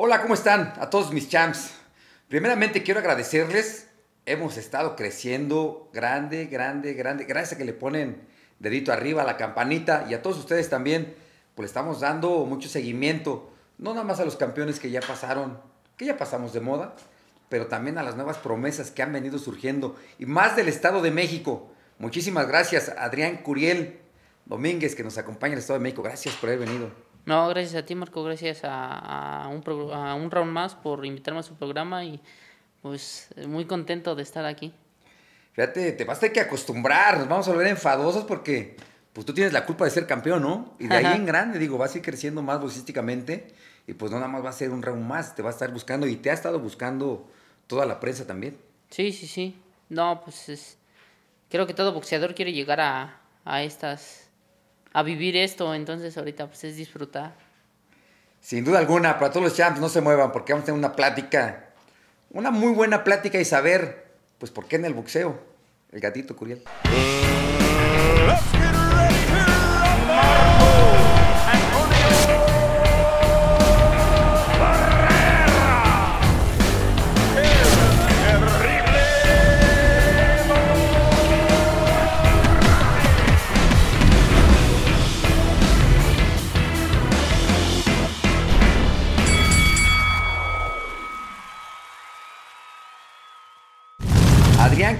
Hola, ¿cómo están? A todos mis champs. Primeramente quiero agradecerles. Hemos estado creciendo grande, grande, grande. Gracias a que le ponen dedito arriba a la campanita y a todos ustedes también, pues estamos dando mucho seguimiento. No nada más a los campeones que ya pasaron, que ya pasamos de moda, pero también a las nuevas promesas que han venido surgiendo y más del Estado de México. Muchísimas gracias, Adrián Curiel Domínguez, que nos acompaña en el Estado de México. Gracias por haber venido. No, gracias a ti, Marco. Gracias a, un, a un round más por invitarme a su programa y pues muy contento de estar aquí. Fíjate, te vas a tener que acostumbrar, nos vamos a volver enfadosos porque pues tú tienes la culpa de ser campeón, ¿no? Y de ahí en grande, digo, vas a ir creciendo más boxísticamente y pues no nada más va a ser un round más, te va a estar buscando y te ha estado buscando toda la prensa también. Sí, sí, sí. No, pues es, creo que todo boxeador quiere llegar a, a estas a vivir esto, entonces ahorita pues es disfrutar. Sin duda alguna, para todos los champs no se muevan porque vamos a tener una plática, una muy buena plática y saber, pues, por qué en el boxeo, el gatito Curiel.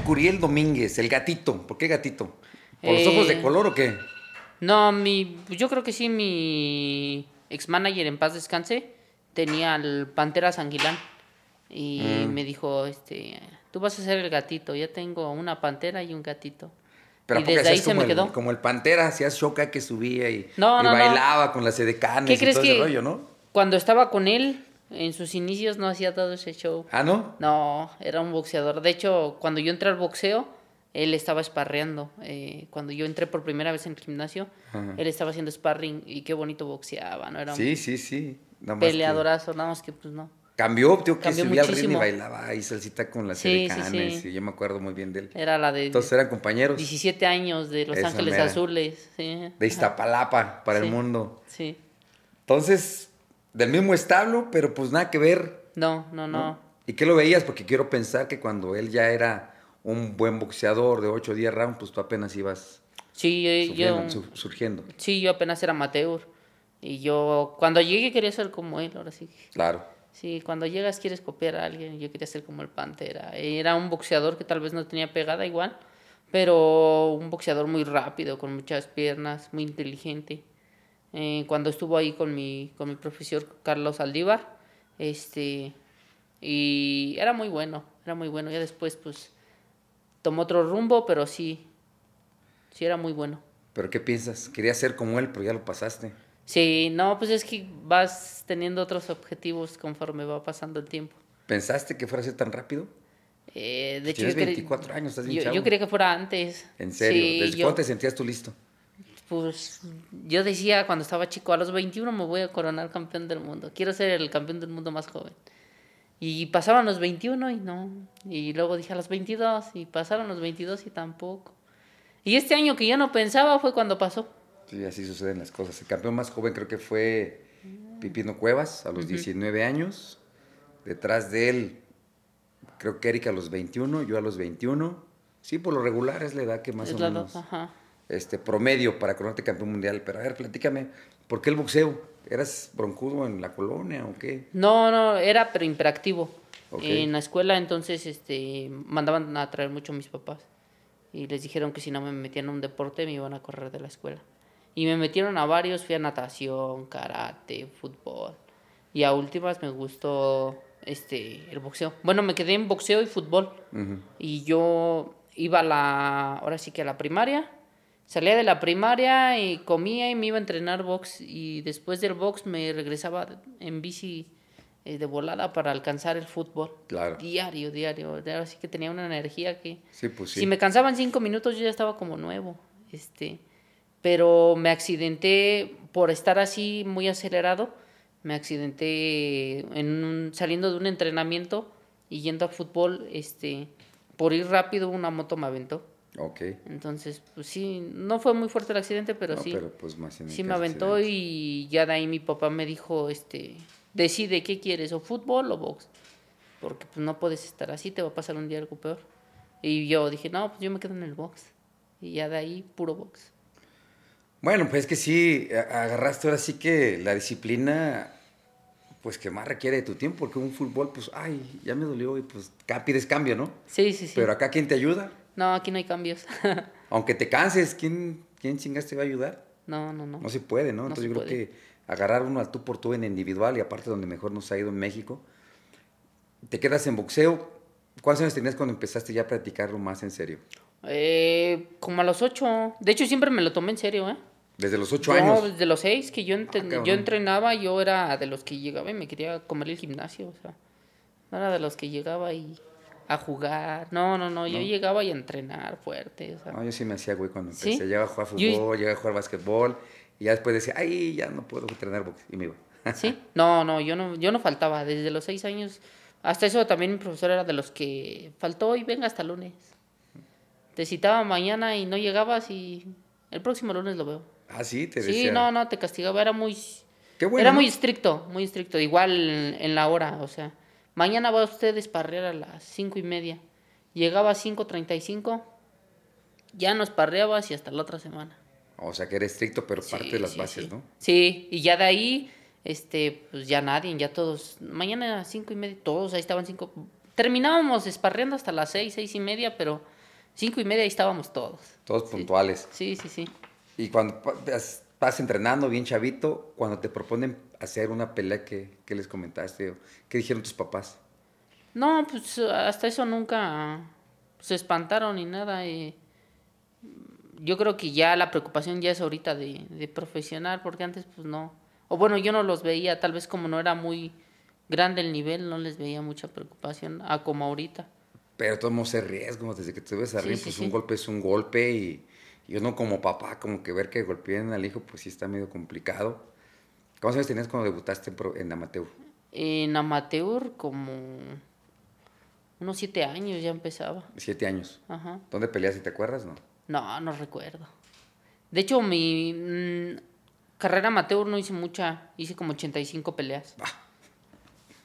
Curiel Domínguez, el gatito. ¿Por qué gatito? ¿Por los ojos de eh, color o qué? No, mi, yo creo que sí, mi ex manager en paz descanse tenía al Pantera Sanguilán y mm. me dijo, este, tú vas a ser el gatito, ya tengo una pantera y un gatito. Pero y desde ahí se me quedó. como el pantera, hacías shoka que subía y, bailaba con las edecanes y todo ese rollo, ¿no? Cuando estaba con él, en sus inicios no hacía todo ese show. ¿Ah, no? No, era un boxeador. De hecho, cuando yo entré al boxeo, él estaba sparreando. Eh, cuando yo entré por primera vez en el gimnasio, él estaba haciendo sparring y qué bonito boxeaba, ¿no? Era sí, sí, sí. peleadorazo, nada más que pues no. Cambió, tío, que subía al ritmo y bailaba ahí salsita con las sí, sí, sí. yo me acuerdo muy bien de él. Era la de... Entonces eran compañeros. 17 años de Los Ángeles Azules, sí. De Iztapalapa, para el mundo. Sí. Entonces, del mismo establo, pero pues nada que ver. No, no, no, ¿Y qué lo veías? Porque quiero pensar que cuando él ya era un buen boxeador de 8 o 10 rounds, pues tú apenas ibas sí, yo, surgiendo. Sí, yo apenas era amateur. Y yo, cuando llegué quería ser como él, ahora sí. Claro. Sí, cuando llegas quieres copiar a alguien, yo quería ser como el Pantera. Era un boxeador que tal vez no tenía pegada igual, pero un boxeador muy rápido, con muchas piernas, muy inteligente. Eh, cuando estuvo ahí con mi, con mi profesor Carlos Aldívar. Este, y era muy bueno, era muy bueno. Ya después, pues, tomó otro rumbo, pero sí, sí era muy bueno. ¿Pero qué piensas? Quería ser como él, pero ya lo pasaste. Sí, no, pues es que vas teniendo otros objetivos conforme va pasando el tiempo. ¿Pensaste que fuera a ser tan rápido? Eh, de hecho, Tienes 24 años, estás yo, yo, quería que fuera antes. ¿En serio? ¿Desde cuándo te sentías tú listo? Pues yo decía cuando estaba chico, a los 21 me voy a coronar campeón del mundo. Quiero ser el campeón del mundo más joven. Y pasaban los 21 y no. Y luego dije a los 22 y pasaron los 22 y tampoco. Y este año que yo no pensaba fue cuando pasó. Sí, así suceden las cosas. El campeón más joven creo que fue Pipino Cuevas a los 19 años. Detrás de él, creo que Erika a los 21, yo a los 21. Sí, por lo regular es la edad que más o menos. Ajá este, promedio para coronarte campeón mundial. Pero a ver, platícame, ¿por qué el boxeo? ¿Eras broncudo en la colonia o qué? No, no, era pero imperactivo. En la escuela entonces este, mandaban a traer mucho a mis papás. Y les dijeron que si no me metían en un deporte me iban a correr de la escuela. Y me metieron a varios, fui a natación, karate, fútbol. Y a últimas me gustó este el boxeo. Bueno, me quedé en boxeo y fútbol. Y yo iba a la, ahora sí que a la primaria Salía de la primaria y comía y me iba a entrenar box y después del box me regresaba en bici eh, de volada para alcanzar el fútbol. Claro. Diario, diario. Así que tenía una energía que... Sí, pues sí. Si me cansaban cinco minutos yo ya estaba como nuevo. Este, pero me accidenté por estar así muy acelerado. Me accidenté en saliendo de un entrenamiento y yendo a fútbol. Este, por ir rápido una moto me aventó. Ok. Entonces, pues sí, no fue muy fuerte el accidente, pero sí. Pero pues más sí me aventó y ya de ahí mi papá me dijo, este, decide qué quieres, o fútbol o box. Porque pues no puedes estar así, te va a pasar un día algo peor. Y yo dije, no, pues yo me quedo en el box. Y ya de ahí, puro box. Bueno, pues es que sí, agarraste ahora sí que la disciplina, pues que más requiere de tu tiempo, porque un fútbol, pues, ay, ya me dolió y pues pides cambio, ¿no? Sí, sí, sí. Pero acá, ¿quién te ayuda? No, aquí no hay cambios. Aunque te canses, ¿quién, quién chingas te va a ayudar? No, no, no. No se puede, ¿no? Entonces yo creo que agarrar uno al tú por tú en individual y aparte donde mejor nos ha ido en México, te quedas en boxeo. ¿Cuántos años tenías cuando empezaste ya a practicarlo más en serio? Eh, como a los ocho. De hecho, siempre me lo tomé en serio, ¿eh? ¿Desde los ocho años? No, desde los seis que yo, ah, yo entrenaba, yo era de los que llegaba y me quería comer el gimnasio, o sea, no era de los que llegaba y a jugar, no, no, no, yo llegaba y a entrenar fuerte, o sea. No, yo sí me hacía güey cuando empecé, llegaba a jugar fútbol, llegaba a jugar básquetbol, y ya después decía, ay, ya no puedo entrenar box, y me iba. sí, no, no, yo no, yo no faltaba, desde los seis años, hasta eso también mi profesor era de los que faltó y venga hasta lunes. Te citaba mañana y no llegabas y el próximo lunes lo veo. Ah, sí, te decía. Sí, no, no, te castigaba, era muy... era muy estricto, muy estricto, igual en, la hora, o sea, mañana va usted a desparrear a las cinco y media. Llegaba a 5.35, ya nos parreabas y hasta la otra semana. O sea, que era estricto, pero parte de las bases, ¿no? Sí, y ya de ahí, este, pues ya nadie, ya todos, mañana a las cinco y media, todos ahí estaban cinco. Terminábamos esparreando hasta las seis, seis y media, pero cinco y media ahí estábamos todos. Todos puntuales. Sí, sí, sí. Y cuando estás entrenando bien chavito, cuando te proponen hacer una pelea, ¿qué, les comentaste? ¿Qué dijeron tus papás? No, pues hasta eso nunca se espantaron ni nada. Y yo creo que ya la preocupación ya es ahorita de, de profesional, porque antes pues no. O bueno, yo no los veía, tal vez como no era muy grande el nivel, no les veía mucha preocupación a como ahorita. Pero todo ese riesgo, desde que te ves arriba, pues un golpe es un golpe y y uno como papá, como que ver que golpeen al hijo, pues sí está medio complicado. ¿Cuántos años tenías cuando debutaste en, amateur? En amateur como unos siete años ya empezaba. Siete años. Ajá. ¿Dónde peleaste, te acuerdas, no? No, no recuerdo. De hecho, mi mm, carrera amateur no hice mucha, hice como 85 peleas. Ah.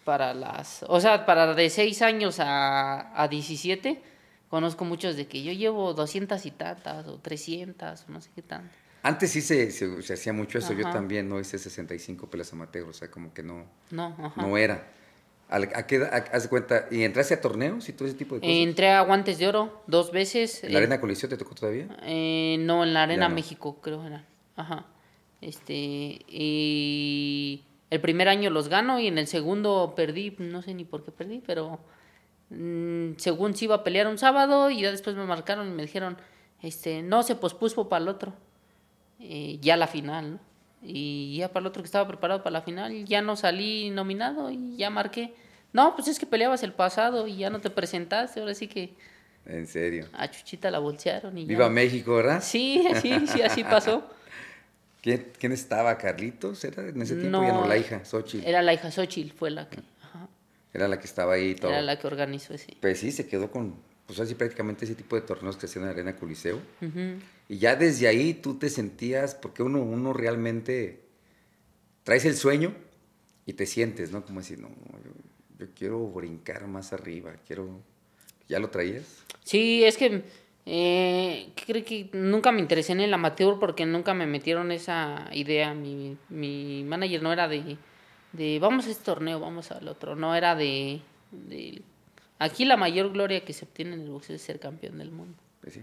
Para las, o sea, para de seis años a, a 17 conozco muchos de que yo llevo 200 y tantas o 300 o no sé qué tanto. Antes sí se, se, hacía mucho eso, yo también no hice 65 pelas amateur, o sea, como que no, no, no era. ¿A, qué haz de cuenta? ¿Y entraste a torneos y todo ese tipo de cosas? Entré a Guantes de Oro dos veces. ¿En la Arena Coliseo te tocó todavía? Eh, no, en la Arena México creo era. Ajá. Este, y el primer año los gano y en el segundo perdí, no sé ni por qué perdí, pero Mm, según se iba a pelear un sábado y ya después me marcaron y me dijeron, este, no, se pospuso para el otro, eh, ya la final, Y ya para el otro que estaba preparado para la final, ya no salí nominado y ya marqué. No, pues es que peleabas el pasado y ya no te presentaste, ahora sí que... En serio. A Chuchita la bolsearon y Viva México, ¿verdad? Sí, sí, sí, así pasó. ¿Quién, estaba? ¿Carlitos? ¿Era en ese tiempo? ya no, la hija, Xochitl. Era la hija Xochitl, fue la que... Era la que estaba ahí todo. Era la que organizó, sí. Pues sí, se quedó con, pues así prácticamente ese tipo de torneos que hacían en Arena Coliseo. Y ya desde ahí tú te sentías, porque uno, uno realmente traes el sueño y te sientes, ¿no? Como decir, no, yo, quiero brincar más arriba, quiero... ¿Ya lo traías? Sí, es que eh, creo que nunca me interesé en el amateur porque nunca me metieron esa idea. Mi, mi manager no era de de vamos a este torneo, vamos al otro. No era de, Aquí la mayor gloria que se obtiene en el boxeo es ser campeón del mundo. Pues sí.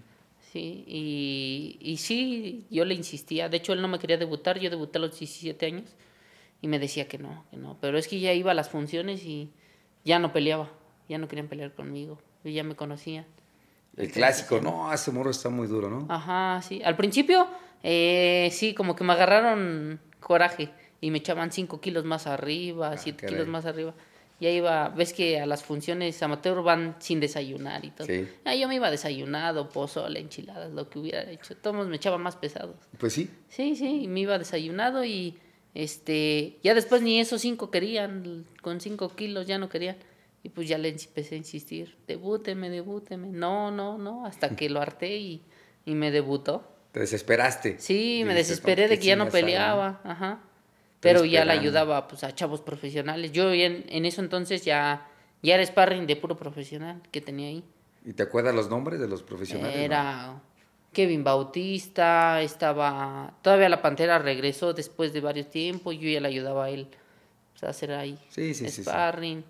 Sí, y, y sí, yo le insistía. De hecho, él no me quería debutar. Yo debuté a los 17 años y me decía que no, que no. Pero es que ya iba a las funciones y ya no peleaba. Ya no querían pelear conmigo. Ya me conocían. El clásico, no, ese muro está muy duro, ¿no? Ajá, sí. Al principio, eh, sí, como que me agarraron coraje y me echaban 5 kilos más arriba, 7 ah, kilos más arriba. Ya iba, ves que a las funciones amateur van sin desayunar y todo. Sí. Ah, yo me iba desayunado, pozole, enchiladas, lo que hubiera hecho. Todos me echaban más pesados. Pues sí. Sí, sí, me iba desayunado y este ya después ni esos 5 querían, con 5 kilos ya no querían. Y pues ya le empecé a insistir, debúteme, debúteme. No, no, no, hasta que lo harté y, y me debutó. ¿Te desesperaste? Sí, me desesperé de que ya no peleaba. Ajá. Pero ya la ayudaba pues a chavos profesionales. Yo en, en eso entonces ya, ya era sparring de puro profesional que tenía ahí. ¿Y te acuerdas los nombres de los profesionales? Era Kevin Bautista, estaba... Todavía la Pantera regresó después de varios tiempos, yo ya le ayudaba a él pues, a hacer ahí sí, sí, sparring.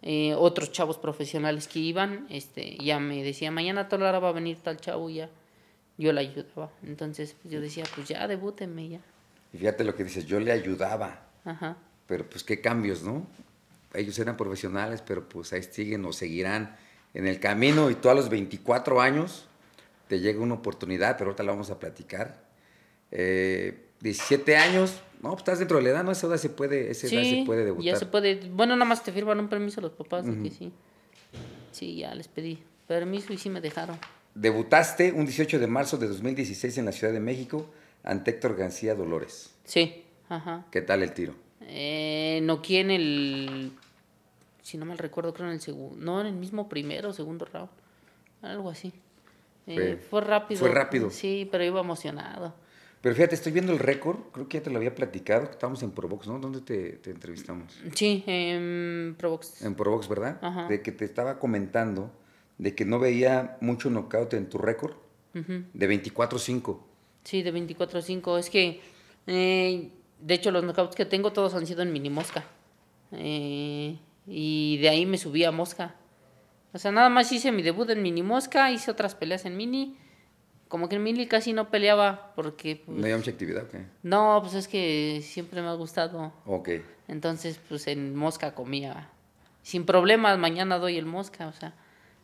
Eh, otros chavos profesionales que iban, este, ya me decía, mañana a hora va a venir tal chavo, ya yo le ayudaba. Entonces pues, yo decía, pues ya, debútenme ya. Y fíjate lo que dices, yo le ayudaba. Ajá. Pero pues qué cambios, ¿no? Ellos eran profesionales, pero pues ahí siguen o seguirán en el camino y tú a los 24 años te llega una oportunidad, pero ahorita la vamos a platicar. 17 eh, años, no, pues estás dentro de la edad, ¿no? Esa edad se puede, esa edad se puede debutar. ya se puede. Bueno, nada más te firman un permiso los papás, que sí. Sí, ya les pedí permiso y sí me dejaron. Debutaste un 18 de marzo de 2016 en la Ciudad de México ante Héctor García Dolores. Sí, ajá. ¿Qué tal el tiro? Eh, no en el, si no mal recuerdo, creo en el segundo, no, en el mismo primero o segundo round, algo así. Eh, fue, rápido. Fue rápido. Sí, pero iba emocionado. Pero fíjate, estoy viendo el récord, creo que ya te lo había platicado, estábamos en Provox, ¿no? ¿Dónde te, entrevistamos? Sí, en Provox. En Provox, ¿verdad? Ajá. De que te estaba comentando de que no veía mucho knockout en tu récord, de 24-5. Sí, de 24-5. Es que, eh, de hecho, los knockouts que tengo todos han sido en mini mosca. Eh, y de ahí me subí a mosca. O sea, nada más hice mi debut en mini mosca, hice otras peleas en mini. Como que en mini casi no peleaba porque... Pues, ¿No había mucha actividad o qué? No, pues es que siempre me ha gustado. Ok. Entonces, pues en mosca comía. Sin problemas, mañana doy el mosca, o sea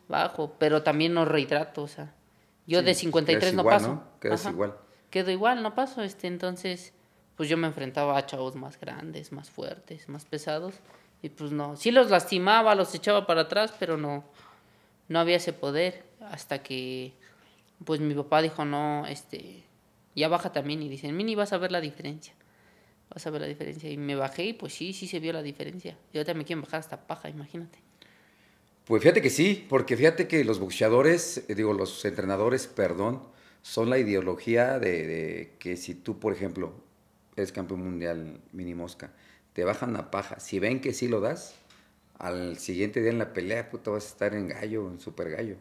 bajo, pero también no rehidrato, o sea, yo de 53 no paso. ¿no? Quedas igual. Quedo igual, no paso, este, entonces, pues yo me enfrentaba a chavos más grandes, más fuertes, más pesados, y pues no, sí los lastimaba, los echaba para atrás, pero no, no había ese poder, hasta que, pues mi papá dijo, no, este, ya baja también, y dicen, Mini, vas a ver la diferencia, vas a ver la diferencia, y me bajé, y pues sí, sí se vio la diferencia, y ahorita me quieren bajar hasta paja, imagínate. Pues fíjate que sí, porque fíjate que los boxeadores, eh, digo, los entrenadores, perdón, son la ideología de, que si tú, por ejemplo, eres campeón mundial mini mosca, te bajan la paja, si ven que sí lo das, al siguiente día en la pelea, puta, vas a estar en gallo, en super gallo.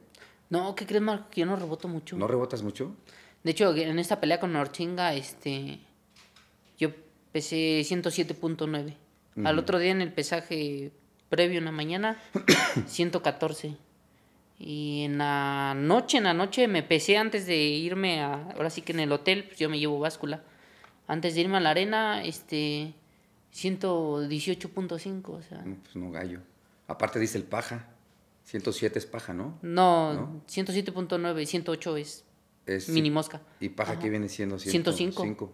No, ¿qué crees, Marco? Que yo no reboto mucho. ¿No rebotas mucho? De hecho, en esta pelea con Norchinga, este, yo pesé 107.9. Al otro día en el pesaje previo en la mañana, 114. Y en la noche, en la noche me pesé antes de irme a, ahora sí que en el hotel, pues yo me llevo báscula. Antes de irme a la arena, este, 118.5, o sea. No, pues no gallo. Aparte dice el paja. 107 es paja, ¿no? No, ¿No? 107.9, 108 es, es mini mosca. ¿Y paja qué viene siendo? 105.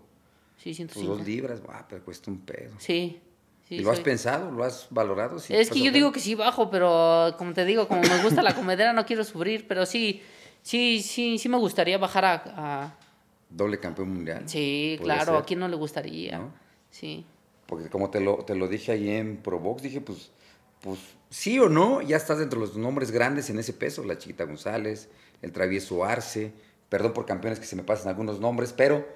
Sí, 105. Pues dos libras, pero cuesta un pedo. Sí, ¿Y lo has pensado? ¿Lo has valorado? es que yo digo que sí bajo, pero como te digo, como me gusta la comedera, no quiero sufrir, pero sí, sí, sí, sí me gustaría bajar a... Doble campeón mundial. Sí, claro, a quién no le gustaría. Sí. Porque como te lo, te lo dije ahí en Provox, dije, pues, pues sí o no, ya estás dentro de los nombres grandes en ese peso, la Chiquita González, el Travieso Arce, perdón por campeones que se me pasan algunos nombres, pero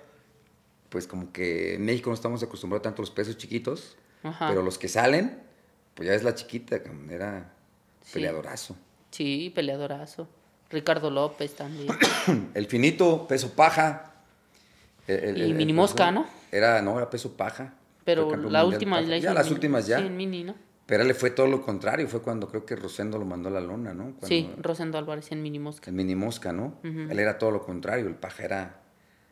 pues como que en México no estamos acostumbrados tanto a los pesos chiquitos pero los que salen, pues ya es la chiquita, era peleadorazo. Sí, peleadorazo. Ricardo López también. el finito, peso paja. y mini mosca, ¿no? Era, no, era peso paja. Pero la última Ya, las últimas ya. Sí, en mini, ¿no? Pero le fue todo lo contrario, fue cuando creo que Rosendo lo mandó a la lona, ¿no? sí, Rosendo Álvarez en mini mosca. En mini mosca, ¿no? Él era todo lo contrario, el paja era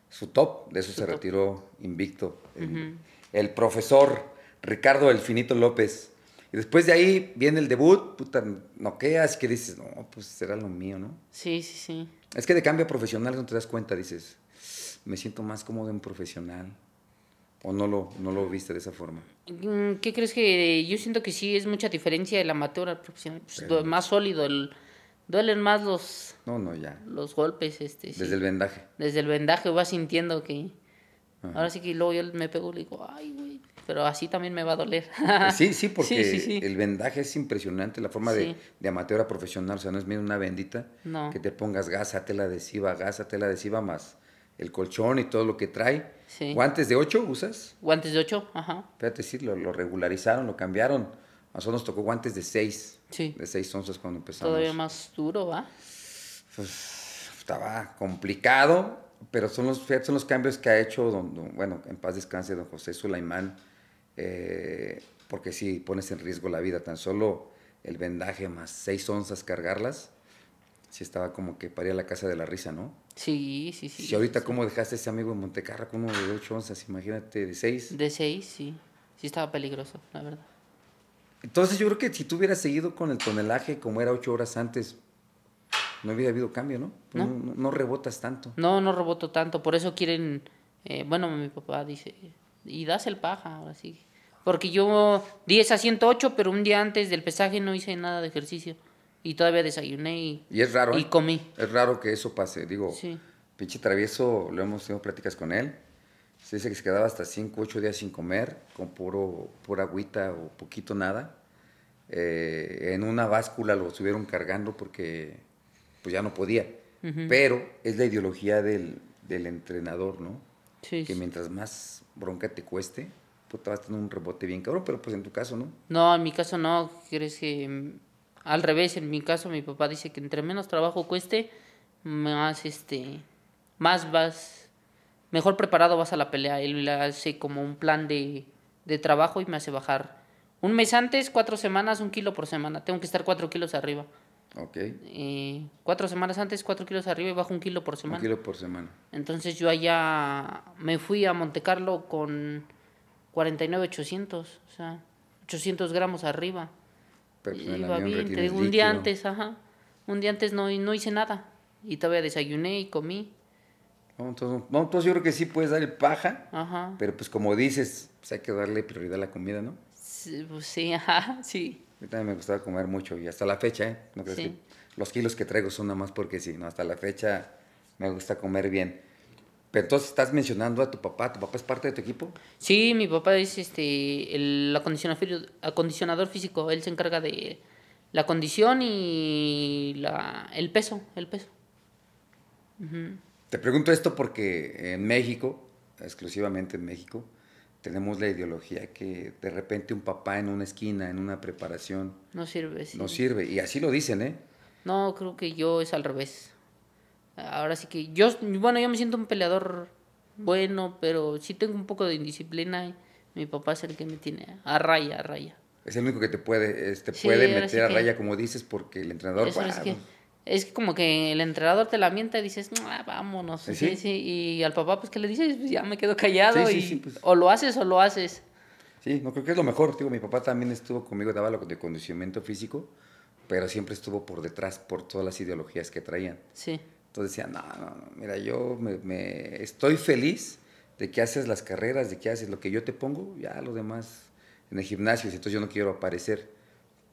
su top, de eso se retiró invicto. el profesor Ricardo El Finito López. Y después de ahí viene el debut, puta, noqueas que dices, no, pues será lo mío, ¿no? Sí, sí, sí. Es que de cambio profesional no te das cuenta, dices, me siento más cómodo en profesional. ¿O no lo, no lo viste de esa forma? Mm, ¿Qué crees que yo siento que sí es mucha diferencia el amateur al profesional? Pues, más sólido, el, duelen más los... No, no, ya. Los golpes, este. Desde el vendaje. Desde el vendaje vas sintiendo que... Ahora sí que luego yo me pego y le digo, ay, pero así también me va a doler. sí, sí, porque el vendaje es impresionante, la forma de, de, amateur a profesional, o sea, no es medio una bendita, que te pongas gasa, tela adhesiva, gasa, tela adhesiva más el colchón y todo lo que trae. ¿Guantes de 8 usas? Guantes de 8, ajá. Espérate, sí, lo, lo, regularizaron, lo cambiaron. A nosotros nos tocó guantes de 6. Sí. De 6 onzas cuando empezamos. Todavía más duro, ¿va? Pues estaba complicado, pero son los, son los cambios que ha hecho, don, bueno, en paz descanse, don José Sulaimán, eh, porque sí, pones en riesgo la vida. Tan solo el vendaje más 6 onzas cargarlas, sí estaba como que paría la casa de la risa, ¿no? Sí, sí, sí. Si ahorita, ¿cómo dejaste a ese amigo en Montecarra con uno de 8 onzas? Imagínate, de 6. De 6, sí. Sí estaba peligroso, la verdad. Entonces yo creo que si tú hubieras seguido con el tonelaje como era 8 horas antes, no hubiera habido cambio, ¿no? No, no, rebotas tanto. No, no reboto tanto. Por eso quieren, eh, bueno, mi papá dice, y das el paja, ahora sí. Porque yo di esa 108, pero un día antes del pesaje no hice nada de ejercicio. Y todavía desayuné y, y es raro, y ¿eh? comí. Es raro que eso pase. Digo, pinche travieso, lo hemos tenido pláticas con él. Se dice que se quedaba hasta 5, 8 días sin comer, con puro, pura agüita o poquito nada. Eh, en una báscula lo estuvieron cargando porque pues ya no podía. Pero es la ideología del, del entrenador, ¿no? Sí, que mientras más bronca te cueste, pues te vas a tener un rebote bien cabrón, pero pues en tu caso, ¿no? No, en mi caso no. ¿Quieres que al revés, en mi caso mi papá dice que entre menos trabajo cueste, más este más vas mejor preparado vas a la pelea. Él hace como un plan de, de trabajo y me hace bajar un mes antes, cuatro semanas, un kilo por semana. Tengo que estar cuatro kilos arriba. Ok. Eh, cuatro semanas antes, cuatro kilos arriba y bajo un kilo por semana. Un kilo por semana. Entonces yo allá me fui a Monte Carlo con 49,800, o sea, 800 gramos arriba. Pero pues, iba bien, te digo, un día antes, ajá. Un día antes no, no hice nada. Y todavía desayuné y comí. No, entonces, entonces yo creo que sí puedes dar el paja. Ajá. Pero pues como dices, pues hay que darle prioridad a la comida, ¿no? Sí, pues sí, ajá, sí. Mí también me gustaba comer mucho y hasta la fecha, ¿eh? ¿No crees que los kilos que traigo son nada más porque sí, ¿no? Hasta la fecha me gusta comer bien. Pero entonces estás mencionando a tu papá, ¿tu papá es parte de tu equipo? Sí, mi papá es este el acondicionador, acondicionador físico, él se encarga de la condición y la, el peso, el peso. Te pregunto esto porque en México, exclusivamente en México, tenemos la ideología que de repente un papá en una esquina, en una preparación... No sirve, sí. No sirve, y así lo dicen, ¿eh? No, creo que yo es al revés. Ahora sí que yo, bueno, yo me siento un peleador bueno, pero sí tengo un poco de indisciplina y mi papá es el que me tiene a raya, a raya. Es el único que te puede, este, puede meter a raya, como dices, porque el entrenador... es, que, es como que el entrenador te la mienta y dices, ah, vámonos. ¿Sí? ¿Sí? Y al papá, pues, ¿qué le dices? Pues ya me quedo callado y pues. o lo haces o lo haces. Sí, no creo que es lo mejor. Digo, mi papá también estuvo conmigo, daba lo de condicionamiento físico, pero siempre estuvo por detrás por todas las ideologías que traían. Sí. Entonces decía, no, no, no, mira, yo me, estoy feliz de que haces las carreras, de que haces lo que yo te pongo, ya lo demás en el gimnasio, entonces yo no quiero aparecer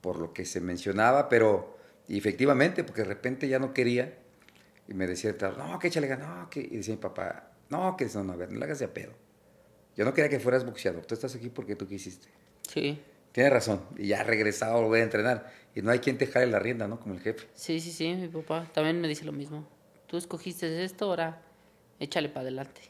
por lo que se mencionaba, pero efectivamente, porque de repente ya no quería, y me decía, no, que échale ganas, no, que, y decía mi papá, no, que no, no, a ver, no le hagas de a pedo. Yo no quería que fueras boxeador, tú estás aquí porque tú quisiste. Sí. Tienes razón, y ya regresado, lo voy a entrenar, y no hay quien te jale la rienda, ¿no? Como el jefe. Sí, sí, sí, mi papá también me dice lo mismo tú escogiste esto, ahora échale para adelante.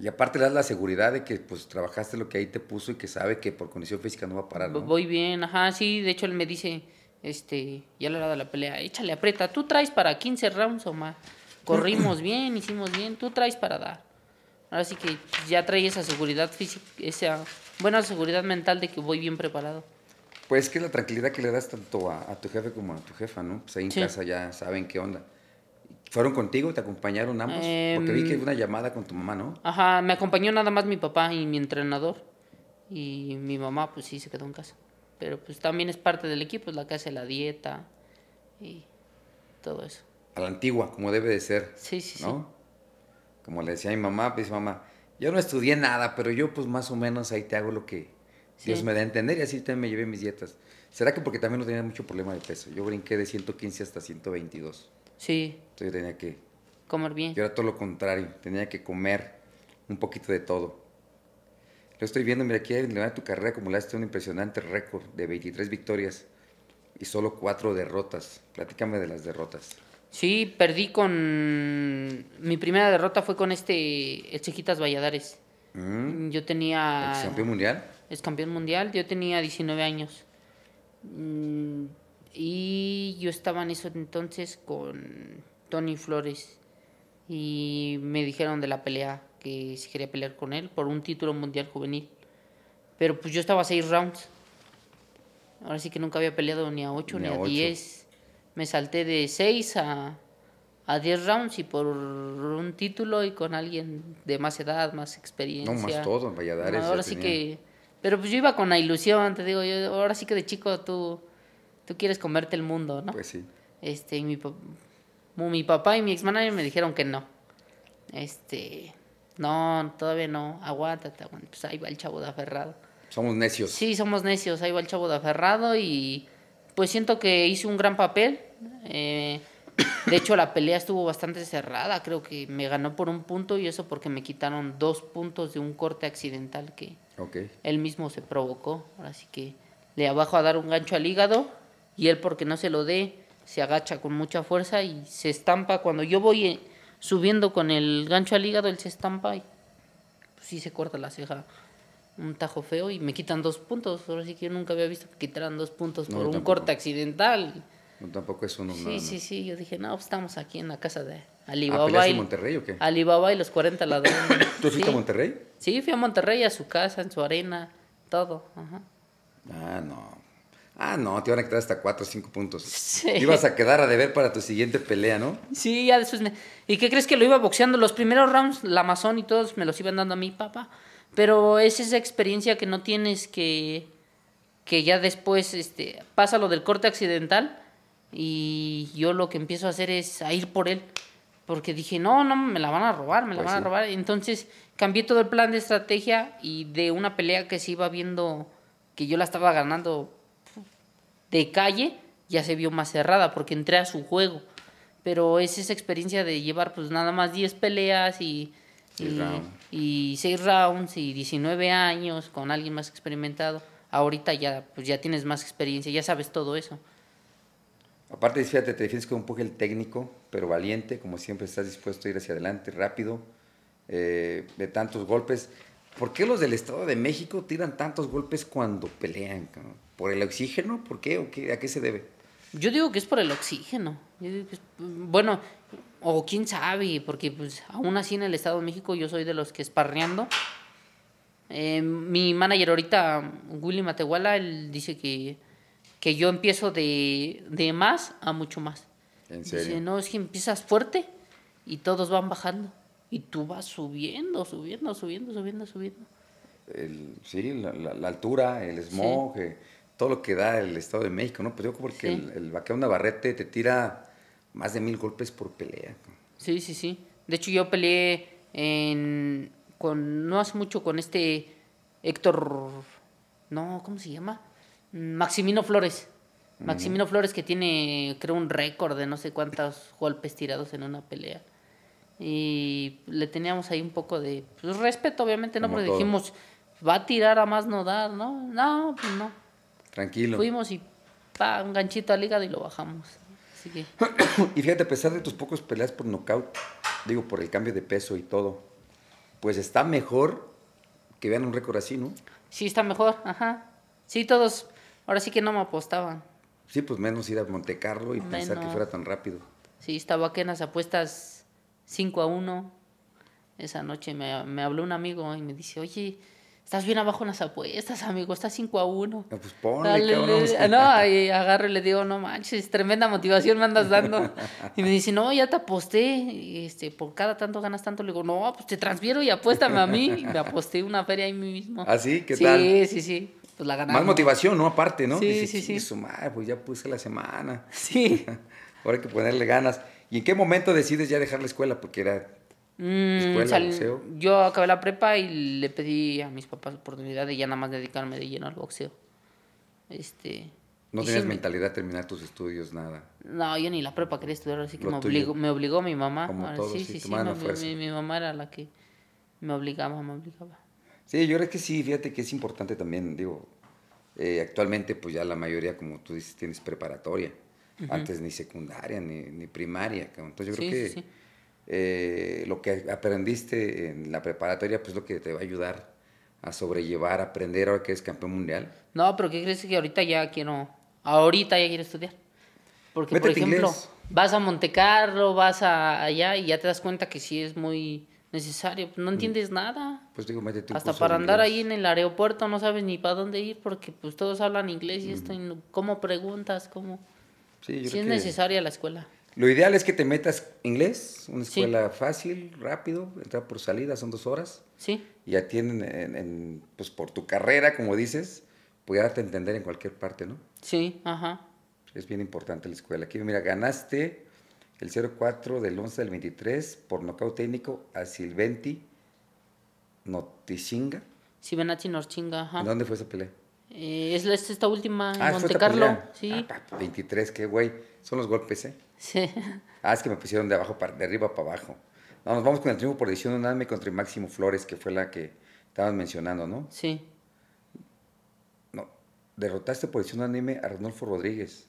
Y aparte le das la seguridad de que pues trabajaste lo que ahí te puso y que sabe que por condición física no va a parar, ¿no? Voy bien, ajá, sí, de hecho él me dice, este, ya le ha dado la pelea, échale aprieta, tú traes para 15 rounds o más. Corrimos bien, hicimos bien, tú traes para dar. Ahora sí que ya trae esa seguridad física, esa buena seguridad mental de que voy bien preparado. Pues que la tranquilidad que le das tanto a, tu jefe como a tu jefa, ¿no? Pues ahí en casa ya saben qué onda. ¿Fueron contigo? ¿Te acompañaron ambos? Porque vi que hubo una llamada con tu mamá, ¿no? Ajá, me acompañó nada más mi papá y mi entrenador. Y mi mamá, pues sí, se quedó en casa. Pero pues también es parte del equipo, es la que hace la dieta y todo eso. A la antigua, como debe de ser. Sí, sí, ¿no? Como le decía a mi mamá, pues mamá, yo no estudié nada, pero yo pues más o menos ahí te hago lo que Dios me da a entender y así también me llevé mis dietas. ¿Será que porque también no tenía mucho problema de peso? Yo brinqué de 115 hasta 122. Sí. Entonces yo tenía que... Comer bien. Yo era todo lo contrario, tenía que comer un poquito de todo. Lo estoy viendo, mira, aquí en tu carrera acumulaste un impresionante récord de 23 victorias y solo 4 derrotas. Platícame de las derrotas. Sí, perdí con... Mi primera derrota fue con este, el Chiquitas Valladares. Mm. Yo tenía... ¿Es campeón mundial? Es campeón mundial, yo tenía 19 años. Mm, y yo estaba en eso entonces con Tony Flores. Y me dijeron de la pelea que si quería pelear con él por un título mundial juvenil. Pero pues yo estaba a seis rounds. Ahora sí que nunca había peleado ni a ocho ni, a, diez. Me salté de seis a, a diez rounds y por un título y con alguien de más edad, más experiencia. No, más todo, Valladares. ahora sí que... Pero pues yo iba con la ilusión, te digo, yo, ahora sí que de chico tú, tú quieres comerte el mundo, ¿no? Pues sí. Este, y mi, mi papá y mi ex manager me dijeron que no. Este, no, todavía no, aguántate, aguántate. Pues ahí va el chavo de aferrado. Somos necios. Sí, somos necios, ahí va el chavo de aferrado y pues siento que hice un gran papel. Eh, de hecho, la pelea estuvo bastante cerrada, creo que me ganó por un punto y eso porque me quitaron dos puntos de un corte accidental que él mismo se provocó. Así que le abajo a dar un gancho al hígado y él porque no se lo dé se agacha con mucha fuerza y se estampa. Cuando yo voy subiendo con el gancho al hígado, él se estampa y pues, sí se corta la ceja. Un tajo feo y me quitan dos puntos. Ahora sí que yo nunca había visto que quitaran dos puntos por un corte accidental. No, tampoco es uno. Sí, sí, sí. Yo dije, no, pues, estamos aquí en la casa de ah, Alibaba. en Monterrey o qué? Alibaba y los 40 ladrones. ¿Tú fuiste a Monterrey? Sí, fui a Monterrey, a su casa, en su arena, todo. Ajá. Ah, no. Ah, no, te iban a quitar hasta 4 o 5 puntos. Sí. Ibas a quedar a deber para tu siguiente pelea, ¿no? Sí, ya después. ¿Y qué crees que lo iba boxeando? Los primeros rounds, la Amazon y todos me los iban dando a mi papá. Pero es esa experiencia que no tienes que. que ya después este, pasa lo del corte accidental. Y yo lo que empiezo a hacer es a ir por él. Porque dije, no, no, me la van a robar, me la pues van a robar. Entonces cambié todo el plan de estrategia y de una pelea que se iba viendo que yo la estaba ganando de calle ya se vio más cerrada porque entré a su juego. Pero es esa experiencia de llevar pues nada más 10 peleas y, y, 6 rounds y 19 años con alguien más experimentado. Ahorita ya, pues ya tienes más experiencia, ya sabes todo eso. Aparte, fíjate, te defiendes con un el técnico, pero valiente, como siempre estás dispuesto a ir hacia adelante, rápido, eh, de tantos golpes. ¿Por qué los del Estado de México tiran tantos golpes cuando pelean? ¿Por el oxígeno? ¿Por qué? ¿O qué? ¿A qué se debe? Yo digo que es por el oxígeno. bueno, o quién sabe, porque pues aún así en el Estado de México yo soy de los que esparreando. Eh, mi manager ahorita, Willy Matehuala, él dice que, que yo empiezo de, de más a mucho más. ¿En serio? Dice, no, es que empiezas fuerte y todos van bajando. Y tú vas subiendo, subiendo, subiendo, subiendo, subiendo. El, sí, la, altura, el smog, eh, todo lo que da el Estado de México, ¿no? Pues yo creo que el, el vaquero Navarrete te tira más de mil golpes por pelea. Sí, sí, sí. De hecho, yo peleé en, con, no hace mucho con este Héctor, no, ¿cómo se llama? Maximino Flores. Maximino Flores que tiene, creo, un récord de no sé cuántos golpes tirados en una pelea y le teníamos ahí un poco de pues, respeto, obviamente, ¿no? Porque dijimos, va a tirar a más no dar, ¿no? No, pues no. Tranquilo. Fuimos y pa, un ganchito al hígado y lo bajamos. Así que... y fíjate, a pesar de tus pocos peleas por nocaut, digo, por el cambio de peso y todo, pues está mejor que vean un récord así, ¿no? Sí, está mejor, ajá. Sí, todos, ahora sí que no me apostaban. Sí, pues menos ir a Monte Carlo y pensar que fuera tan rápido. Sí, estaba aquí en las apuestas 5 a 1. Esa noche me, habló un amigo y me dice, oye, estás bien abajo en las apuestas, amigo, estás 5 a 1. Ah, pues ponle, No, y agarro y le digo, no manches, tremenda motivación me andas dando. Y me dice, no, ya te aposté, este, por cada tanto ganas tanto. Le digo, no, pues te transfiero y apuéstame a mí. Y me aposté una feria ahí mismo. ¿Ah, sí? ¿Qué tal? Sí, sí, sí. Pues la ganamos. Más motivación, ¿no? Aparte, ¿no? Sí, sí, sí. pues ya puse la semana. Sí. Ahora hay que ponerle ganas. ¿Y en qué momento decides ya dejar la escuela? Porque era mm, escuela, boxeo. Yo acabé la prepa y le pedí a mis papás oportunidad de ya nada más dedicarme de lleno al boxeo. Este, ¿No tenías mentalidad de terminar tus estudios, nada? No, yo ni la prepa quería estudiar, así que me obligó, me obligó mi mamá. Como todos, sí, sí, sí, mi, mamá era la que me obligaba, me obligaba. Sí, yo creo que sí, fíjate que es importante también, digo, eh, actualmente pues ya la mayoría, como tú dices, tienes preparatoria Antes ni secundaria, ni, ni primaria. Entonces yo creo que eh, lo que aprendiste en la preparatoria, pues lo que te va a ayudar a sobrellevar, a aprender ahora que eres campeón mundial. No, pero ¿qué crees que ahorita ya quiero, ahorita ya quiero estudiar? Porque, por ejemplo, vas a Monte Carlo, vas a allá y ya te das cuenta que sí es muy necesario. No mm. entiendes nada. Pues digo, métete un Hasta para andar ahí en el aeropuerto no sabes ni para dónde ir porque pues todos hablan inglés y esto, ¿cómo preguntas? ¿Cómo? Sí, yo es necesaria la escuela. Lo ideal es que te metas inglés, una escuela fácil, rápido, entrar por salida, son dos horas. Sí. Y atienden en, pues por tu carrera, como dices, pudiérate entender en cualquier parte, ¿no? Sí, ajá. Es bien importante la escuela. Aquí, mira, ganaste el 04 del 11 del 23 por nocaut técnico a Silventi Notichinga. Silvenati Norchinga, ajá. ¿Dónde fue esa pelea? Eh, es esta última en ah, Monte Carlo. Sí. Ah, 23, qué güey. Son los golpes, ¿eh? Sí. Ah, es que me pusieron de abajo para, de arriba para abajo. nos vamos con el triunfo por decisión unánime contra Máximo Flores, que fue la que estabas mencionando, ¿no? Sí. No, derrotaste por decisión unánime a Arnolfo Rodríguez.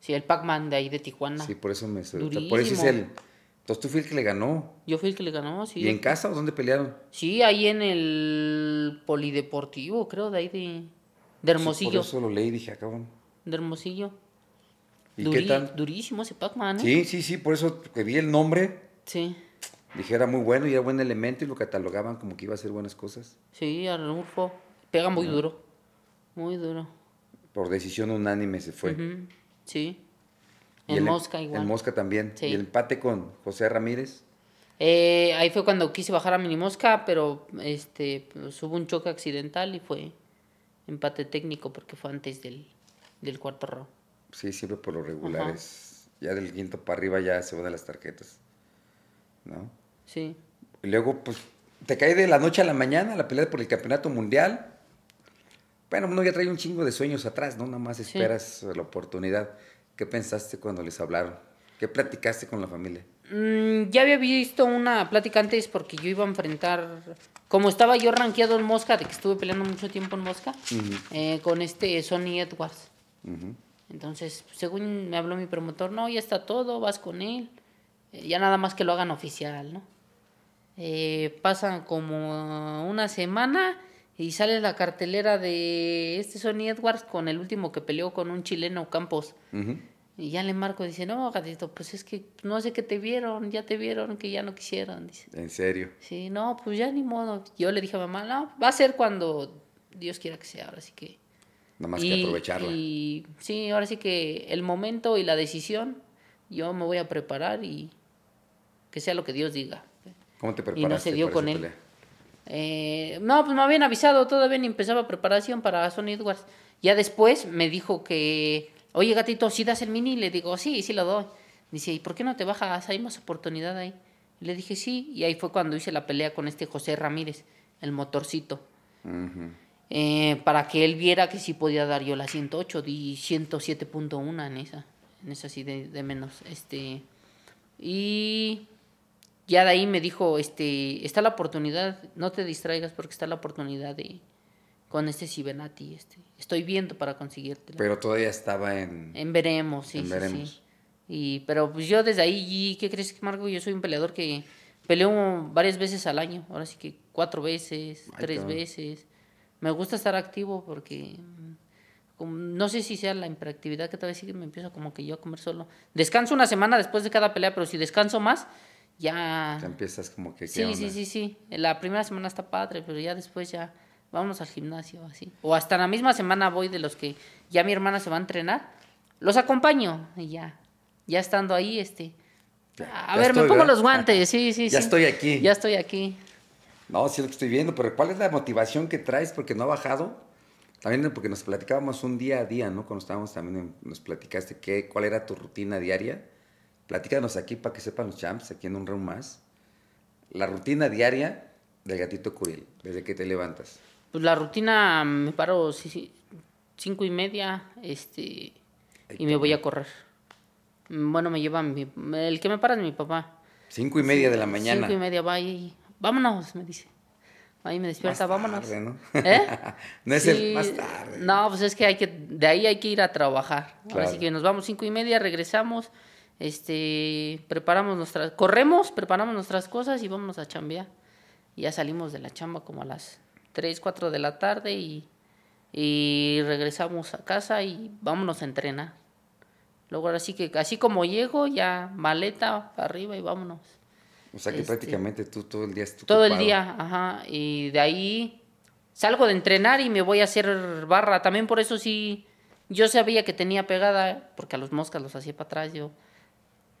Sí, el Pac-Man de ahí de Tijuana. Sí, por eso me... Durísimo. Por eso es él. Entonces tú fuiste el que le ganó. Yo fui el que le ganó, sí. ¿Y en casa o dónde pelearon? Sí, ahí en el Polideportivo, creo, de ahí de, de Hermosillo. Sí, por eso lo leí y dije. Ah, de Hermosillo. ¿Y qué? Durísimo ese Pac-Man. ¿eh? Sí, sí, sí, por eso que vi el nombre. Sí. Dije, era muy bueno y era buen elemento y lo catalogaban como que iba a hacer buenas cosas. Sí, Arnulfo. Pega muy duro. Muy duro. Por decisión unánime se fue. Sí. En Mosca igual. En Mosca también. ¿Y el empate con José Ramírez? Eh, ahí fue cuando quise bajar a Mini Mosca, pero este, pues, hubo un choque accidental y fue empate técnico porque fue antes del, del cuarto round. Sí, siempre por los regulares. Ya del quinto para arriba ya se van a las tarjetas. ¿No? Sí. Y luego, pues, te cae de la noche a la mañana la pelea por el campeonato mundial. Bueno, uno ya trae un chingo de sueños atrás, ¿no? Nada más esperas la oportunidad. ¿Qué pensaste cuando les hablaron? ¿Qué platicaste con la familia? Mm, ya había visto una plática antes porque yo iba a enfrentar, como estaba yo rankeado en Mosca, de que estuve peleando mucho tiempo en Mosca, eh, con este Sonny Edwards. Entonces, según me habló mi promotor, no, ya está todo, vas con él, eh, ya nada más que lo hagan oficial, ¿no? Eh, pasan como una semana y sale la cartelera de este Sonny Edwards con el último que peleó con un chileno Campos. Y ya le marco, dice, no, gatito, pues es que no sé qué te vieron, ya te vieron que ya no quisieron. Dice. ¿En serio? Sí, no, pues ya ni modo. Yo le dije a mamá, no, va a ser cuando Dios quiera que sea, ahora sí que... Nada más que aprovecharla. Y sí, ahora sí que el momento y la decisión, yo me voy a preparar y que sea lo que Dios diga. ¿Cómo te preparaste? Y no se dio con él. Eh, no, pues me habían avisado, todavía ni empezaba preparación para Sony Edwards. Ya después me dijo que oye gatito, si das el mini, le digo, sí, sí lo doy. Dice, ¿y por qué no te bajas? Hay más oportunidad ahí. Le dije, sí, y ahí fue cuando hice la pelea con este José Ramírez, el motorcito. Eh, para que él viera que sí podía dar yo la 108, di 107.1 en esa, en esa sí de, de, menos. Este, y ya de ahí me dijo, este, está la oportunidad, no te distraigas porque está la oportunidad de, con este Cibenati, este. Estoy viendo para conseguirte. Pero todavía estaba en... En veremos, sí, sí, Y, pero pues yo desde ahí, ¿qué crees, Marco? Yo soy un peleador que peleo varias veces al año. Ahora sí que cuatro veces, tres veces. Me gusta estar activo porque... no sé si sea la imperactividad que tal vez sí me empiezo como que yo a comer solo. Descanso una semana después de cada pelea, pero si descanso más, ya... Ya empiezas como que... Sí, sí, sí, sí. La primera semana está padre, pero ya después ya vámonos al gimnasio, así. O hasta la misma semana voy de los que ya mi hermana se va a entrenar, los acompaño y ya, ya estando ahí, este... A ver, me pongo los guantes, sí, sí, ya estoy aquí. Ya estoy aquí. No, sí lo que estoy viendo, pero ¿cuál es la motivación que traes? Porque no ha bajado. También porque nos platicábamos un día a día, ¿no? Cuando estábamos también, nos platicaste qué, cuál era tu rutina diaria. Platícanos aquí para que sepan los champs, aquí en un round más. La rutina diaria del gatito Curiel, desde que te levantas. Pues la rutina me paro cinco y media este y me voy a correr. Bueno, me lleva mi, el que me para es mi papá. Cinco y media de la mañana. Cinco y media, va y vámonos, me dice. ahí me despierta, Más vámonos. tarde, ¿no? ¿Eh? No es Sí, el más tarde. No, pues es que hay que, de ahí hay que ir a trabajar. Claro. Así que nos vamos cinco y media, regresamos, este, preparamos nuestras, corremos, preparamos nuestras cosas y vámonos a chambear. Y ya salimos de la chamba como a las 3, 4 de la tarde y, y regresamos a casa y vámonos a entrenar. Luego ahora sí que así como llego, ya maleta para arriba y vámonos. O sea que Este, prácticamente tú todo el día estás Todo el día, ajá. Y de ahí salgo de entrenar y me voy a hacer barra. También por eso sí, yo sabía que tenía pegada, porque a los moscas los hacía para atrás. Yo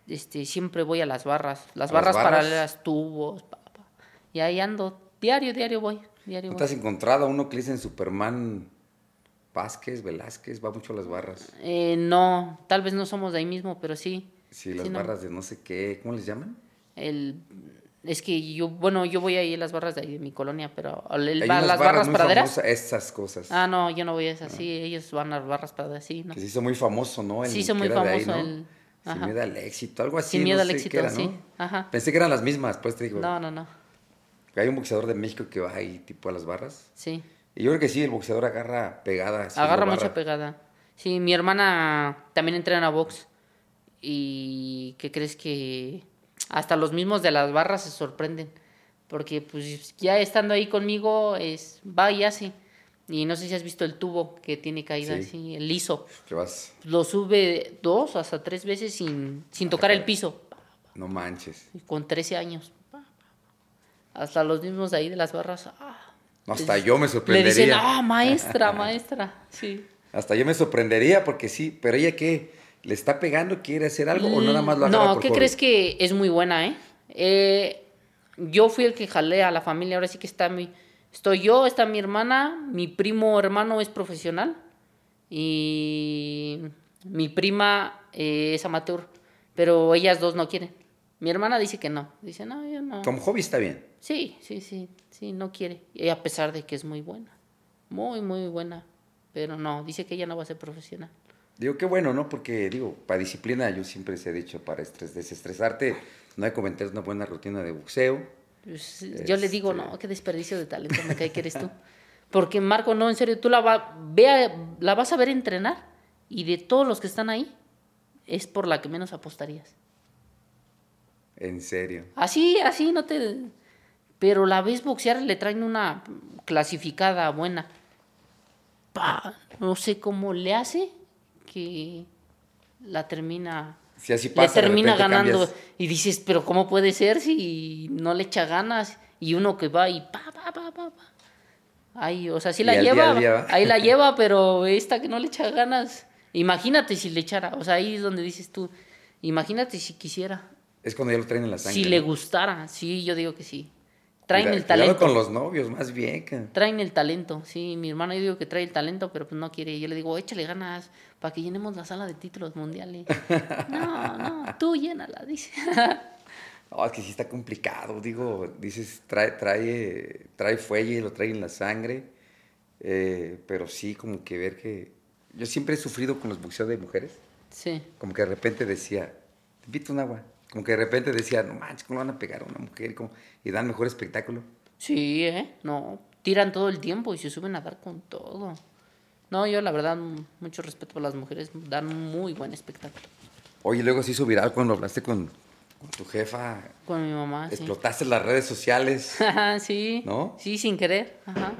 este, siempre voy a las barras. Las ¿A las barras, barras? paralelas, tubos. pa, pa. Y ahí ando. Diario, diario voy. Diario ¿No te has encontrado a uno que le dicen Superman Vázquez, Velázquez? Va mucho a las barras. Eh, no, tal vez no somos de ahí mismo, pero sí. Sí, las Sí, no. barras de no sé qué. ¿Cómo les llaman? El, es que yo, bueno, yo voy ahí a las barras de ahí de mi colonia, pero el- Hay va- unas las barras muy praderas. Esas cosas. Ah, no, yo no voy a esas, sí, ellos van a las barras praderas, sí, ¿no? Que se hizo muy famoso, ¿no? El Sí, hizo muy de ahí, famoso ¿no? el- Sin miedo al éxito, algo así. Sin miedo no al sé éxito, qué era, sí. Pensé que eran las mismas, pues te digo. No, no, no. Hay un boxeador de México que va ahí tipo a las barras. Sí. Y yo creo que sí, el boxeador agarra pegada. Agarra mucha pegada. Sí, mi hermana también entrena box. Y ¿qué crees que hasta los mismos de las barras se sorprenden? Porque pues ya estando ahí conmigo es va y hace. Y no sé si has visto el tubo que tiene caída Sí. así, el liso. Que vas, Lo sube dos hasta tres veces sin, sin tocar el piso. no manches. Y Con 13 años. Hasta los mismos de ahí de las barras. ah, No, hasta les- yo me Le sorprendería. dicen, ah, maestra, maestra. Sí. Hasta yo me sorprendería porque sí, pero ella qué, ¿le está pegando? ¿Quiere hacer algo o nada más lo agarra No, por ¿qué hobby? crees que es muy buena, eh? Eh, Yo fui el que jalé a la familia, ahora sí que está mi... Estoy yo, está mi hermana, mi primo hermano es profesional y mi prima eh, es amateur, pero ellas dos no quieren. Mi hermana dice que no, dice, no, yo no. Como hobby está bien. Sí, sí, sí, sí, no quiere. Y a pesar de que es muy buena, muy, muy buena, pero no, dice que ella no va a ser profesional. Digo, qué bueno, ¿no? Porque, digo, para disciplina yo siempre se he dicho, para estres, desestresarte, no hay que meter una buena rutina de boxeo. Pues, Yo le digo, Este- no, qué desperdicio de talento me cae que eres tú. Porque Marco, no, en serio, tú la, va, vea, la vas a ver entrenar y de todos los que están ahí, es por la que menos apostarías. En serio. Así, así, no te... Pero la ves boxear, le traen una clasificada buena. Pa, no sé cómo le hace que la termina... Si así le pasa, de termina ganando. cambias. Y dices, pero ¿cómo puede ser si no le echa ganas? Y uno que va y pa, pa, pa, pa, pa. Ay, o sea, sí la día lleva, día ahí la lleva, pero esta que no le echa ganas. Imagínate si le echara, o sea, ahí es donde dices tú, imagínate si quisiera, Es cuando ya lo traen en la sangre. si le gustara, sí, yo digo que sí. Traen el talento. con los novios, más bien. que- Traen el talento, sí, mi hermana yo digo que trae el talento, pero pues no quiere. Yo le digo, échale ganas para que llenemos la sala de títulos mundiales. No, no, tú llénala, dice. No, es que sí está complicado, digo, dices, trae, trae, trae fuelle, lo trae en la sangre, eh, pero sí como que ver que... Yo siempre he sufrido con los boxeos de mujeres, Sí, como que de repente decía, te invito un agua, como que de repente decía, no manches, ¿cómo van a pegar a una mujer? Como- y dan mejor espectáculo. sí, ¿eh? No, tiran todo el tiempo y se suben a dar con todo. No, yo la verdad, mucho respeto por las mujeres, dan muy buen espectáculo. Oye, luego se hizo viral cuando hablaste con, con tu jefa, Con mi mamá, sí. explotaste las redes sociales. Ajá, sí. ¿No? Sí, sin querer. Ajá.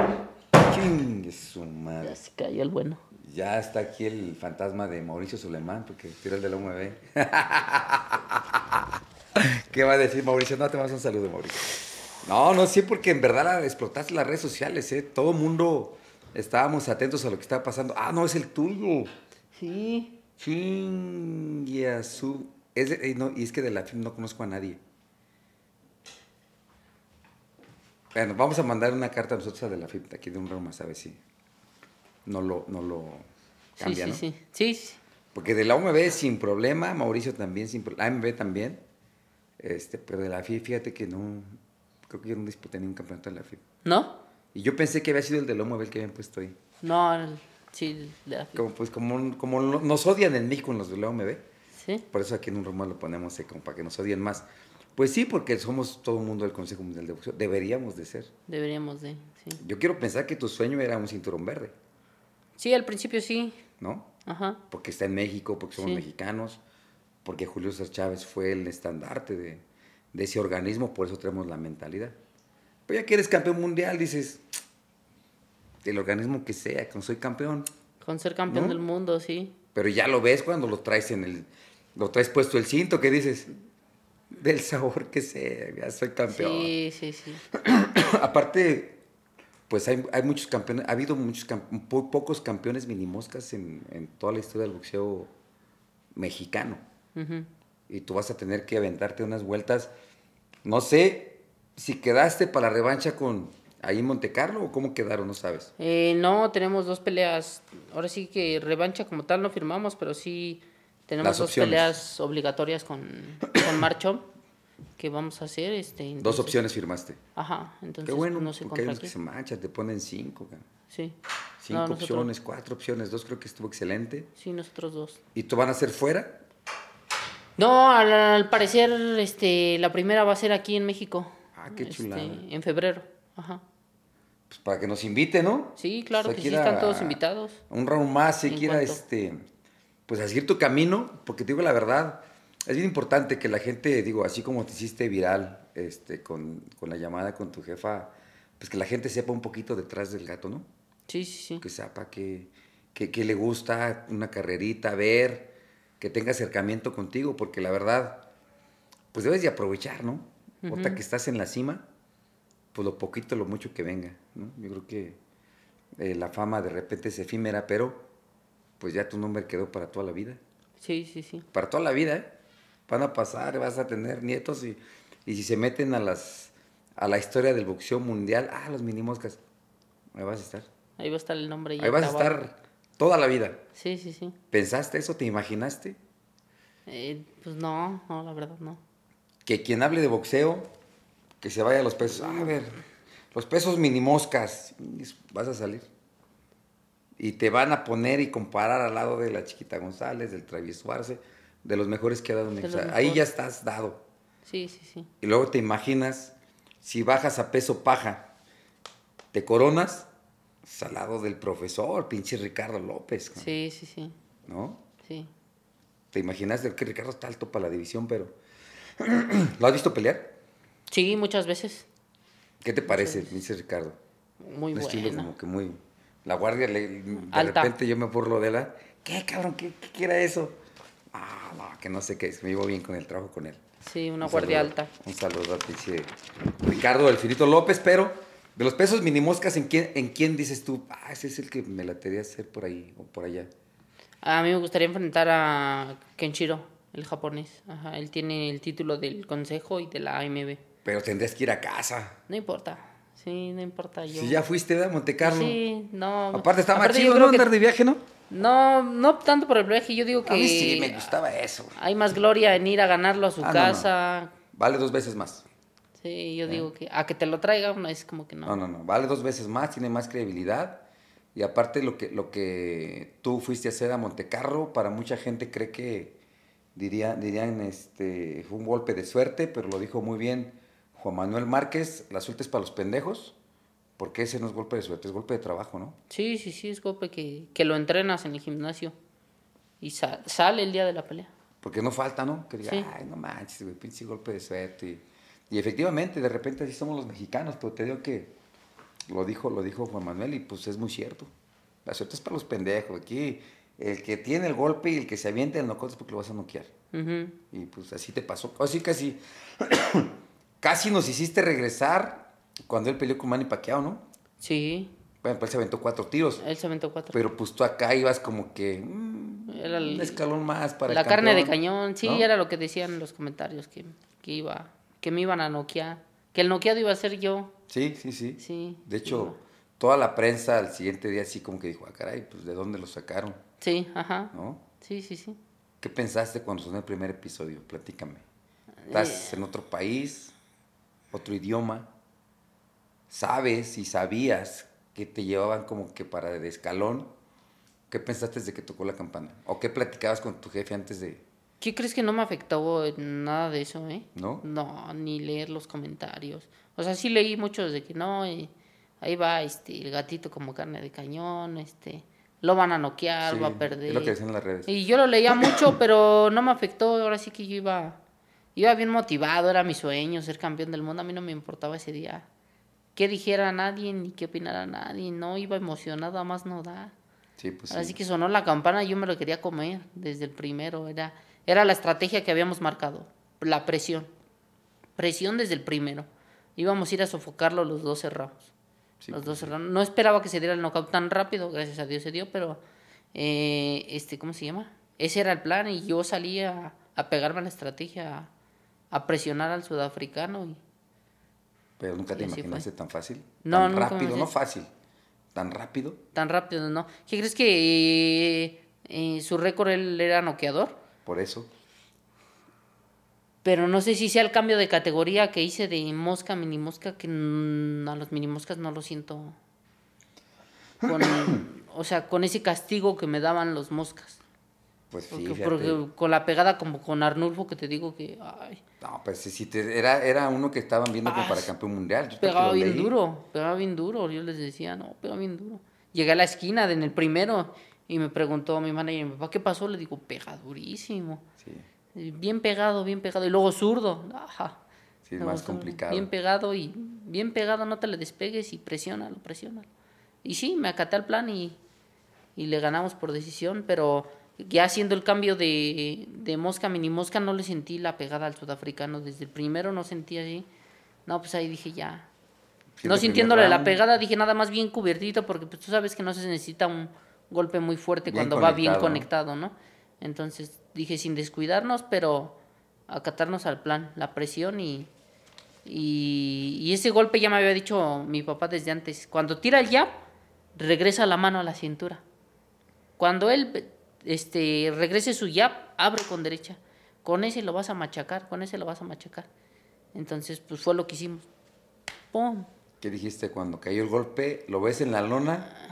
Chingue su madre. Ya se cayó el bueno. Ya está aquí el fantasma de Mauricio Sulemán, porque tira el de la UMB. ¿Qué va a decir Mauricio? No, te vas un saludo, Mauricio. No, no, sí, porque en verdad la- explotaste las redes sociales, ¿eh? Todo el mundo estábamos atentos a lo que estaba pasando. Ah, no, es el tuyo. Sí. Chingue a su... Es de- eh, no, y es que de la film no conozco a nadie. Bueno, vamos a mandar una carta a nosotros a de la FIP, de aquí de un Roma, a ver si no lo, no lo Sí, cambia, sí, ¿no? sí. Sí, sí. Porque de la UMB sin problema, Mauricio también sin problema, AMB también, este, pero de la FIP, fíjate que no, creo que yo no disputé ningún campeonato de la FIP. ¿No? Y yo pensé que había sido el de la UMB el que habían puesto ahí. No, el- sí, de la Como, pues como, como nos odian en México en los de la UMB, Sí. por eso aquí en un Roma lo ponemos eh, como para que nos odien más. Pues sí, porque somos todo el mundo del Consejo Mundial de Boxeo. Deberíamos de ser. Deberíamos de, sí. Yo quiero pensar que tu sueño era un cinturón verde. Sí, al principio sí. ¿No? Ajá. Porque está en México, porque somos mexicanos, porque Julio César Chávez fue el estandarte de, de ese organismo, por eso tenemos la mentalidad. Pero ya que eres campeón mundial, dices, el organismo que sea, con soy campeón. Con ser campeón del mundo, sí. Pero ya lo ves cuando lo traes en el, lo traes puesto el cinto, que dices, del sabor que sea, ya soy campeón. Sí, sí, sí. Aparte, pues hay, hay, muchos campeones, ha habido muchos pocos campeones minimoscas en, en toda la historia del boxeo mexicano. Y tú vas a tener que aventarte unas vueltas. No sé si quedaste para la revancha con ahí en Monte Carlo o cómo quedaron, no sabes. Eh, no, tenemos dos peleas. Ahora sí que revancha como tal no firmamos, pero sí tenemos dos peleas obligatorias con, con Marcho que vamos a hacer. Este, dos opciones firmaste. Ajá, entonces Qué bueno, no sé porque hay unos que se manchan, te ponen cinco. Sí. Cinco opciones, cuatro opciones, dos creo que estuvo excelente. Sí, nosotros dos. ¿Y tú van a ser fuera? No, al, parecer este, la primera va a ser aquí en México. Ah, qué este, chulada. en febrero, ajá. Pues para que nos invite, ¿no? Sí, claro que sí, están todos invitados. Un round más, si quiera, este pues a seguir tu camino, porque te digo la verdad, es bien importante que la gente, digo, así como te hiciste viral este, con, la llamada con tu jefa, pues que la gente sepa un poquito detrás del gato, ¿no? Sí, sí, sí. Que sepa que, que, le gusta una carrerita, ver, que tenga acercamiento contigo, porque la verdad, pues debes de aprovechar, ¿no? Ahorita que estás en la cima, pues lo poquito, lo mucho que venga, ¿no? Yo creo que eh, la fama de repente es efímera, pero pues ya tu nombre quedó para toda la vida. Sí, sí, sí. Para toda la vida, ¿eh? Van a pasar, vas a tener nietos y, y si se meten a las a la historia del boxeo mundial, ah, los mini moscas, ahí vas a estar. Ahí va a estar el nombre. ahí vas a estar toda la vida. Sí, sí, sí. ¿Pensaste eso? ¿Te imaginaste? Eh, pues no, no, la verdad no. Que quien hable de boxeo, que se vaya a los pesos. a ver, los pesos mini moscas, vas a salir y te van a poner y comparar al lado de la Chiquita González, del Travieso Arce, de los mejores que ha dado México. Ahí ya estás dado. Sí, sí, sí. Y luego te imaginas, si bajas a peso paja, te coronas, al lado del profesor, pinche Ricardo López. Sí, sí, sí. ¿No? Sí. ¿Te imaginas que Ricardo está alto para la división, pero... ¿Lo has visto pelear? Sí, muchas veces. ¿Qué te parece, pinche Ricardo? Muy Un estilo como que muy la guardia, le, de repente yo me burlo de la, ¿qué cabrón? ¿Qué, qué, era eso? Ah, no, que no sé qué es, me llevo bien con el trabajo con él. Sí, una guardia alta. Un saludo a pinche Ricardo El Finito López, pero de los pesos minimoscas, ¿en quién, ¿en quién dices tú? Ah, ese es el que me latería hacer por ahí o por allá. A mí me gustaría enfrentar a Kenshiro, el japonés. Ajá, él tiene el título del consejo y de la AMB. Pero tendrías que ir a casa. No importa. Sí, no importa yo. Si ya fuiste a Monte Carlo. Sí, no. Aparte está más chido, ¿no? Andar de viaje, ¿no? No, no tanto por el viaje, yo digo que... A mí sí, me gustaba eso. Hay más gloria en ir a ganarlo a su ah, casa. Vale dos veces más. Sí, yo digo que a que te lo traiga no es como que no. No, no, no, vale dos veces más, tiene más credibilidad. Y aparte lo que, lo que tú fuiste a hacer a Montecarlo, para mucha gente cree que diría, dirían, este, fue un golpe de suerte, pero lo dijo muy bien Juan Manuel Márquez, la suerte es para los pendejos, porque ese no es golpe de suerte, es golpe de trabajo, ¿no? Sí, sí, sí, es golpe que, que lo entrenas en el gimnasio y sale el día de la pelea. Porque no falta, ¿no? Que diga, ay, no manches, güey, pinche golpe de suerte. Y, efectivamente, de repente así somos los mexicanos, pero te digo que lo dijo, lo dijo Juan Manuel y pues es muy cierto. La suerte es para los pendejos. Aquí el que tiene el golpe y el que se avienta el nocaut es porque lo vas a noquear. Y pues así te pasó. Así casi Casi nos hiciste regresar cuando él peleó con Manny Pacquiao, ¿no? Sí. Bueno, pues él se aventó cuatro tiros. Él se aventó cuatro. Pero pues tú acá ibas como que mm, era el, un escalón más para La carne de cañón, sí, era lo que decían en los comentarios, que, que, iba, que me iban a noquear. Que el noqueado iba a ser yo. Sí, sí, sí. Sí. De hecho, toda la prensa al siguiente día así como que dijo, ah, caray, pues ¿de dónde lo sacaron? Sí, ajá. ¿No? Sí, sí, sí. ¿Qué pensaste cuando sonó el primer episodio? Platícame. ¿Estás eh, en otro país? Otro idioma, sabes y sabías que te llevaban como que para el escalón, ¿qué pensaste de que tocó la campana? ¿O qué platicabas con tu jefe antes de, ¿Qué crees que no me afectó nada de eso, eh? ¿No? No, ni leer los comentarios. O sea, sí leí muchos de que no, eh, ahí va este, el gatito como carne de cañón, este, lo van a noquear, va a perder. Es lo que dicen en las redes. Y yo lo leía mucho, pero no me afectó. Ahora sí que yo iba, iba bien motivado, era mi sueño ser campeón del mundo. A mí no me importaba ese día. Qué dijera nadie, ni qué opinara nadie. No, iba emocionado, más no da. Sí, pues Así que sonó la campana y yo me lo quería comer desde el primero. Era, era la estrategia que habíamos marcado, la presión. Presión desde el primero. Íbamos a ir a sofocarlo los dos cerrados. los dos cerrados. No esperaba que se diera el knockout tan rápido, gracias a Dios se dio, pero eh, este, ¿cómo se llama? Ese era el plan y yo salía a, pegarme a la estrategia, a, presionar al sudafricano. Y, pero nunca te imaginaste tan fácil. No, tan rápido, no fácil ¿Tan rápido? Tan rápido, ¿no? ¿Qué crees que eh, su récord él era noqueador? Por eso. Pero no sé si sea el cambio de categoría que hice de mosca a mini mosca, que a los mini moscas no lo siento. o sea, con ese castigo que me daban los moscas. Pues porque, porque, con la pegada como con Arnulfo que te digo que... Ay. No, pues sí, era, era uno que estaban viendo como para campeón mundial. pegaba bien duro, pegaba bien duro. Yo les decía, no, pegaba bien duro. Llegué a la esquina en el primero y me preguntó a mi manager, papá, ¿qué pasó? Le digo, pega durísimo. Sí. Bien pegado, bien pegado. Y luego zurdo. Ajá. Sí, es más complicado. Bien pegado y bien pegado, no te le despegues y presiónalo, presiónalo. Y sí, me acaté al plan y, y le ganamos por decisión, pero ya haciendo el cambio de, de mosca mini mosca no le sentí la pegada al sudafricano. Desde el primero no sentí así. No, pues ahí dije ya. no sintiéndole la pegada, dije nada más bien cubiertito porque pues, tú sabes que no se necesita un golpe muy fuerte cuando va bien conectado, ¿no? Entonces dije sin descuidarnos, pero acatarnos al plan, la presión y, y, y ese golpe ya me había dicho mi papá desde antes. Cuando tira el jab, regresa la mano a la cintura. Cuando él este, regrese su jab, abre con derecha. Con ese lo vas a machacar, con ese lo vas a machacar. Entonces, pues fue lo que hicimos. ¡Pum! ¿Qué dijiste cuando cayó el golpe? ¿Lo ves en la lona?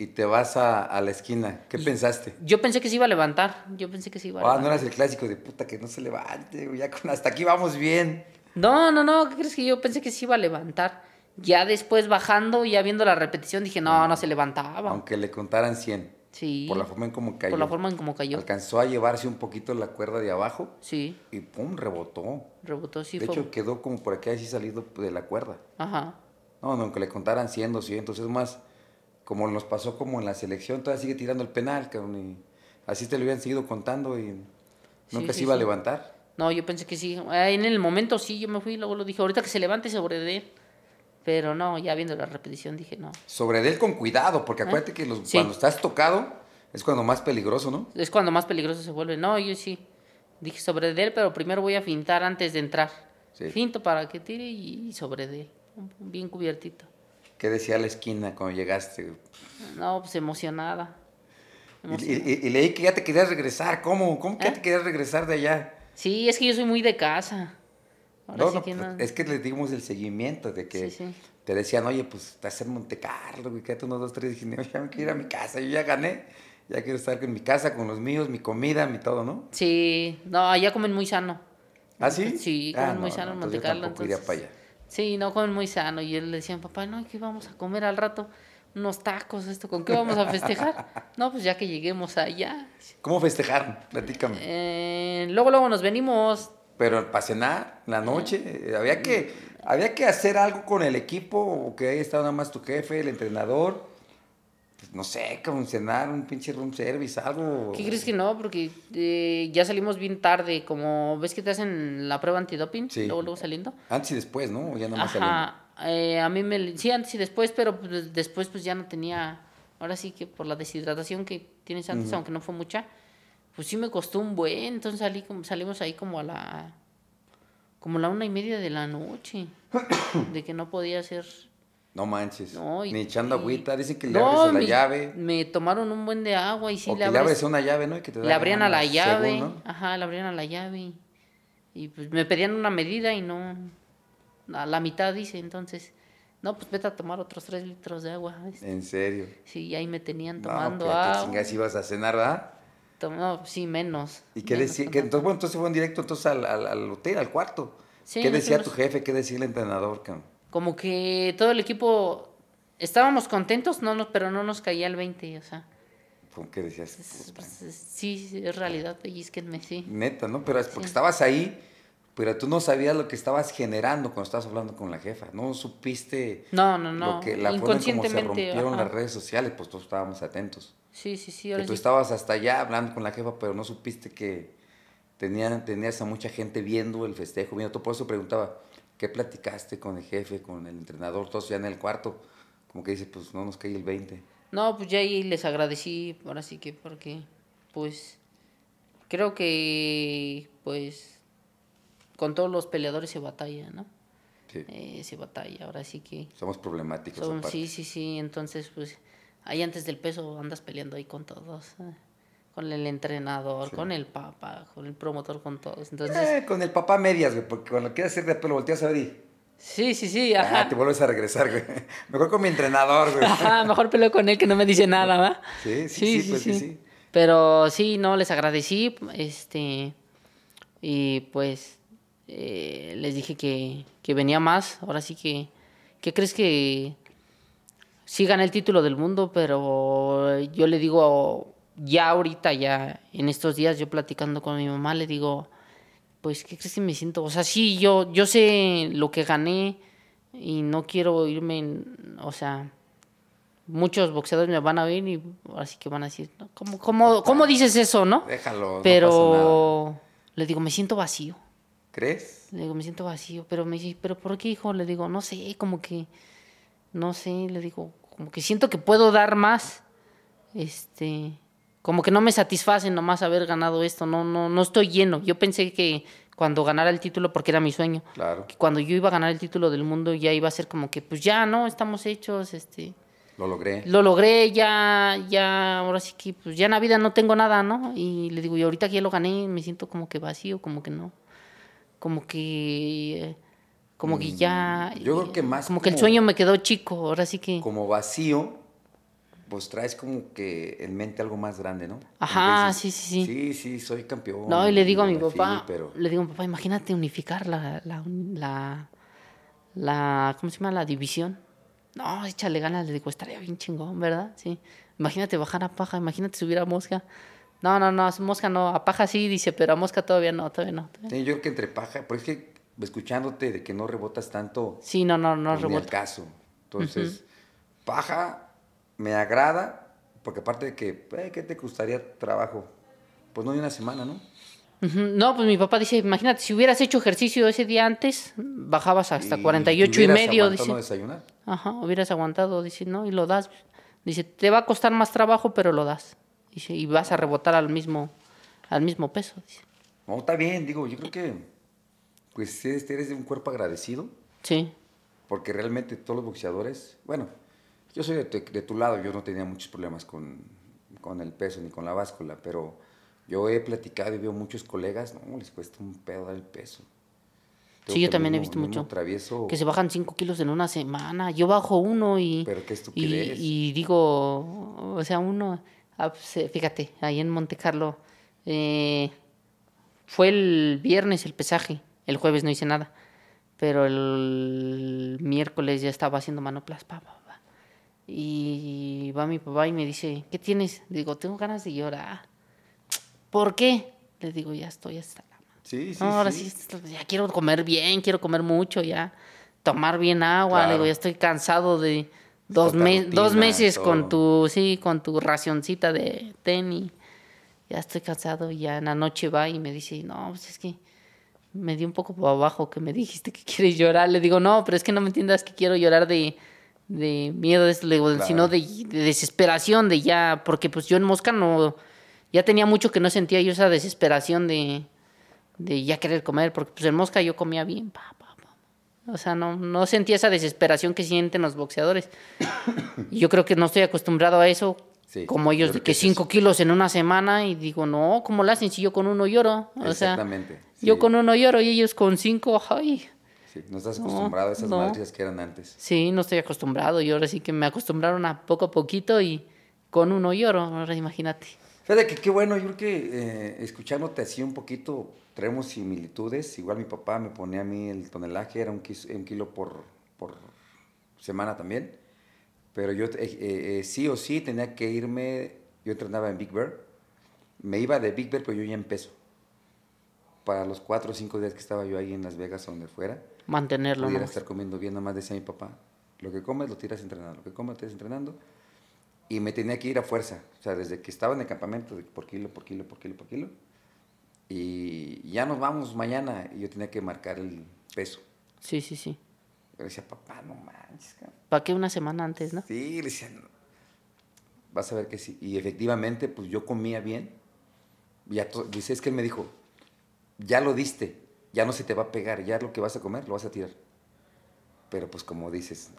y te vas a, la esquina. ¿Qué pensaste? Yo pensé que se iba a levantar. Yo pensé que se iba a levantar. Ah, no eras el clásico de puta que no se levante, ya con hasta aquí vamos bien. No, no, no, ¿qué crees que yo pensé que se iba a levantar? Ya después bajando, ya viendo la repetición, dije, no, no se levantaba. Aunque le contaran 100. Sí. Por la forma en cómo cayó. Por la forma en cómo cayó. Alcanzó a llevarse un poquito la cuerda de abajo. Sí. Y pum, rebotó. Rebotó, sí. De hecho, quedó como por aquí así salido de la cuerda. Ajá. No, no, aunque le contaran 100, 200, es más, como nos pasó como en la selección, todavía sigue tirando el penal, cabrón, y así te lo habían seguido contando y nunca se iba a levantar. No, yo pensé que sí. En el momento sí, yo me fui, luego lo dije, ahorita que se levante sobre de él. Pero no, ya viendo la repetición dije no. Sobre él con cuidado, porque ¿Eh? acuérdate que los, cuando estás tocado es cuando más peligroso, ¿no? Es cuando más peligroso se vuelve. No, yo sí. Dije sobre él, pero primero voy a fintar antes de entrar. Finto para que tire y sobre de él. Bien cubiertito. ¿Qué decía la esquina cuando llegaste? No, pues emocionada. Y, leí que ya te querías regresar. ¿Cómo? ¿Cómo que ya ¿Eh? te querías regresar de allá? Sí, es que yo soy muy de casa no, pues, es que le dimos el seguimiento de que te decían, oye, pues estás en Monte Carlo, güey, quédate unos dos, tres. Y dije, ya me quiero ir a mi casa, yo ya gané, ya quiero estar en mi casa con los míos, mi comida, mi todo, ¿no? Sí, no, allá comen muy sano. ¿Ah, sí? Sí, ah, comen muy sano en Monte Carlo. Entonces, para allá. Sí, no comen muy sano. Y él le decían, papá, no, ¿qué vamos a comer al rato? Unos tacos, esto, ¿con qué vamos a festejar? no, pues ya que lleguemos allá. ¿Cómo festejar? Platícame. Eh, luego, luego nos venimos pero para cenar, la noche, eh, había que, había que hacer algo con el equipo, o que ahí estaba nada más tu jefe, el entrenador. Pues, no sé, como cenar, un pinche room service, algo. ¿Qué crees que no? Porque eh, ya salimos bien tarde, como ves que te hacen la prueba antidoping, sí. luego, luego saliendo. Antes y después, ¿no? Ya nada más Ajá. Eh, a mí me, sí, antes y después, pero pues, después pues ya no tenía, ahora sí que por la deshidratación que tienes antes, aunque no fue mucha, pues sí me costó un buen, entonces salí, salimos ahí como a la, como la una y media de la noche, de que no podía ser... No manches, ni echando agüita, dicen que le abres la llave. Me tomaron un buen de agua y sí o le, que le abres una llave, ¿no? Y que te le abrían a la llave, ajá, le abrían a la llave. Y pues me pedían una medida y no, a la mitad dice, entonces... No, pues vete a tomar otros tres litros de agua. ¿En serio? Sí, ahí me tenían tomando no, pues, agua. chingas ibas a cenar, ¿verdad? No, sí, menos. ¿Y qué decía? entonces, bueno, entonces fueron directo entonces al, al, hotel, al cuarto. ¿Qué decía tu jefe? ¿Qué decía el entrenador? Como que todo el equipo estábamos contentos, no, no, pero no nos caía el 20, o sea. ¿Cómo que decías? sí, es realidad, pellizquenme, sí. Neta, ¿no? Pero es porque estabas ahí, pero tú no sabías lo que estabas generando cuando estabas hablando con la jefa. No supiste. No, no, no. Lo que, la Inconscientemente. Como se rompieron las redes sociales, pues todos estábamos atentos. Sí, sí, sí. que tú estabas hasta allá hablando con la jefa, pero no supiste que tenía, tenías a mucha gente viendo el festejo, viendo todo. Por eso preguntaba, ¿qué platicaste con el jefe, con el entrenador, todos ya en el cuarto? Como que dice, pues no nos cae el 20. No, pues ya ahí les agradecí, ahora sí que porque, pues, creo que, pues, con todos los peleadores se batalla, ¿no? Sí. Eh, se batalla, ahora sí que... Somos problemáticos. sí, sí, sí, entonces, pues, ahí antes del peso andas peleando ahí con todos. ¿eh? Con el entrenador, con el papá, con el promotor, con todos. Entonces... Eh, con el papá medias, güey, porque cuando quieres hacer de pelo volteas a ver y... Sí, sí, sí, ajá. Ah, te vuelves a regresar, güey. Mejor con mi entrenador, güey. Ajá, mejor peleo con él que no me dice nada, ¿va? Sí, sí, sí, pues sí, sí. Pero sí, no, les agradecí, este, y pues eh, les dije que, que venía más. Ahora sí que, ¿qué crees que sí gané el título del mundo? Pero yo le digo, ya ahorita, ya en estos días, yo platicando con mi mamá, le digo pues, ¿qué crees que me siento? O sea, sí, yo, yo sé lo que gané y no quiero irme, o sea, muchos boxeadores me van a ver y así que van a decir, ¿cómo, cómo, cómo dices eso, no? Déjalo. Pero le digo, me siento vacío. ¿Crees? Le digo, me siento vacío, pero me dice, ¿pero por qué, hijo? Le digo, no sé, como que, no sé, le digo, como que siento que puedo dar más, este, como que no me satisface nomás haber ganado esto, no, no, no estoy lleno. Yo pensé que cuando ganara el título, porque era mi sueño, claro. que cuando yo iba a ganar el título del mundo ya iba a ser como que, pues ya, ¿no? Estamos hechos, este... Lo logré. Lo logré, ya, ya, ahora sí que, pues ya en la vida no tengo nada, ¿no? Y le digo, y ahorita que ya lo gané, me siento como que vacío, como que no, como que, como que ya... Yo creo que más... Como, como que el sueño me quedó chico, ahora sí que... Como vacío, pues traes como que en mente algo más grande, ¿no? Ajá, sí, sí, sí. Sí, sí, soy campeón. No, y le digo a mi papá, le digo a mi papá, imagínate unificar la, la, la, la, ¿cómo se llama? La división. No, échale ganas, le digo, estaría bien chingón, ¿verdad? Sí. Imagínate bajar a paja, imagínate subir a mosca. No, no, no, mosca no, a paja sí, dice, pero a mosca todavía no, todavía no. Sí, yo creo que entre paja, pero es que escuchándote de que no rebotas tanto. Sí, no, no, no pues, rebota. caso. Entonces, paja me agrada, porque aparte de que, eh, ¿qué te gustaría trabajo? Pues no hay una semana, ¿no? No, pues mi papá dice, imagínate, si hubieras hecho ejercicio ese día antes, bajabas hasta y 48 y medio. Dice, no desayunar? Ajá, hubieras aguantado, dice, no, y lo das. Dice, te va a costar más trabajo, pero lo das. Dice, y vas a rebotar al mismo, al mismo peso. Dice. No, está bien, digo, yo creo que, pues eres de un cuerpo agradecido. Sí. Porque realmente todos los boxeadores, bueno, yo soy de, tu lado, yo no tenía muchos problemas con, con, el peso ni con la báscula, pero yo he platicado y veo muchos colegas, no, les cuesta un pedo dar el peso. sí, yo también he visto mucho. Que se bajan 5 kilos en una semana. Yo bajo uno y. Pero qué estupidez. Y, digo, o sea, uno. Ah, fíjate, ahí en Monte Carlo. Eh, fue el viernes el pesaje. El jueves no hice nada. Pero el miércoles ya estaba haciendo manoplas. Pa, y va mi papá y me dice, ¿qué tienes? digo, tengo ganas de llorar. ¿Por qué? Le digo, ya estoy hasta la Sí, sí, ahora sí. ya quiero comer bien, quiero comer mucho, ya tomar bien agua. Le digo, ya estoy cansado de dos, dos meses con tu, sí, con tu racioncita de tenis. Ya estoy cansado y ya en la noche va y me dice, no, pues es que me dio un poco por abajo que me dijiste que quieres llorar. Le digo, no, pero es que no me entiendas que quiero llorar de de miedo, sino de, desesperación, de ya, porque pues yo en Mosca no, ya tenía mucho que no sentía yo esa desesperación de, de ya querer comer, porque pues en Mosca yo comía bien, pa, pa, pa. o sea, no, no sentía esa desesperación que sienten los boxeadores. y yo creo que no estoy acostumbrado a eso, como ellos, de que 5 kilos en una semana, y digo, no, ¿cómo lo hacen si yo con uno lloro? O Exactamente. Sea, yo con uno lloro y ellos con cinco, ay. Sí, no estás acostumbrado a esas no. que eran antes. Sí, no estoy acostumbrado. Y ahora sí que me acostumbraron a poco a poquito y con uno lloro. Ahora imagínate. Fíjate que qué bueno, yo creo que eh, escuchándote así un poquito, traemos similitudes. Igual mi papá me ponía a mí el tonelaje, era un, kilo por, por semana también. Pero yo eh, sí o sí tenía que irme, yo entrenaba en Big Bear, me iba de Big Bear, pero yo ya en peso. Para los cuatro o cinco días que estaba yo ahí en Las Vegas o donde fuera. Mantenerlo. Pudiera estar comiendo bien, nada más decía mi papá. Lo que comes lo tiras entrenando, lo que comes lo tiras entrenando y me tenía que ir a fuerza. O sea, desde que estaba en el campamento, por kilo, por kilo, por kilo, por kilo. Y ya nos vamos mañana. Y yo tenía que marcar el peso. Sí, sí, sí. Yo decía, papá, no manches. ¿Para qué una semana antes, no? Sí, le decía, vas a ver que sí. Y efectivamente, pues yo comía bien. Ya dice, es que él me dijo, ya lo diste, ya no se te va a pegar, ya lo que vas a comer lo vas a tirar. Pero pues como dices,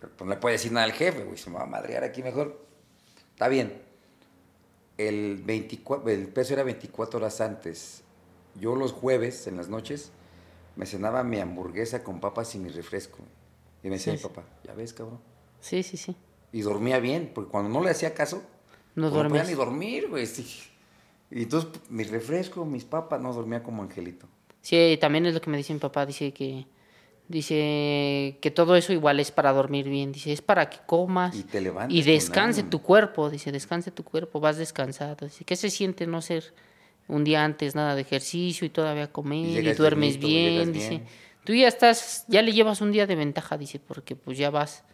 pues no le puede decir nada al jefe, güey, se me va a madrear aquí mejor. Está bien. El, 24, el peso era 24 horas antes. Yo los jueves, en las noches, me cenaba mi hamburguesa con papas y mi refresco. Y me decía mi papá, ¿ya ves, cabrón? Sí, sí, sí. Y dormía bien, porque cuando no le hacía caso, no, pues no podía ni dormir, güey. Y entonces mi refresco, mis papas, no dormía como angelito. Sí, también es lo que me dice mi papá, dice que Dice que todo eso igual es para dormir bien. Dice, es para que comas y, te y descanse tu cuerpo. Dice, descanse tu cuerpo, vas descansado. Dice, ¿qué se siente no ser un día antes nada de ejercicio y todavía comer y, duermes bien? Dice, tú ya estás, ya le llevas un día de ventaja, dice, porque pues ya vas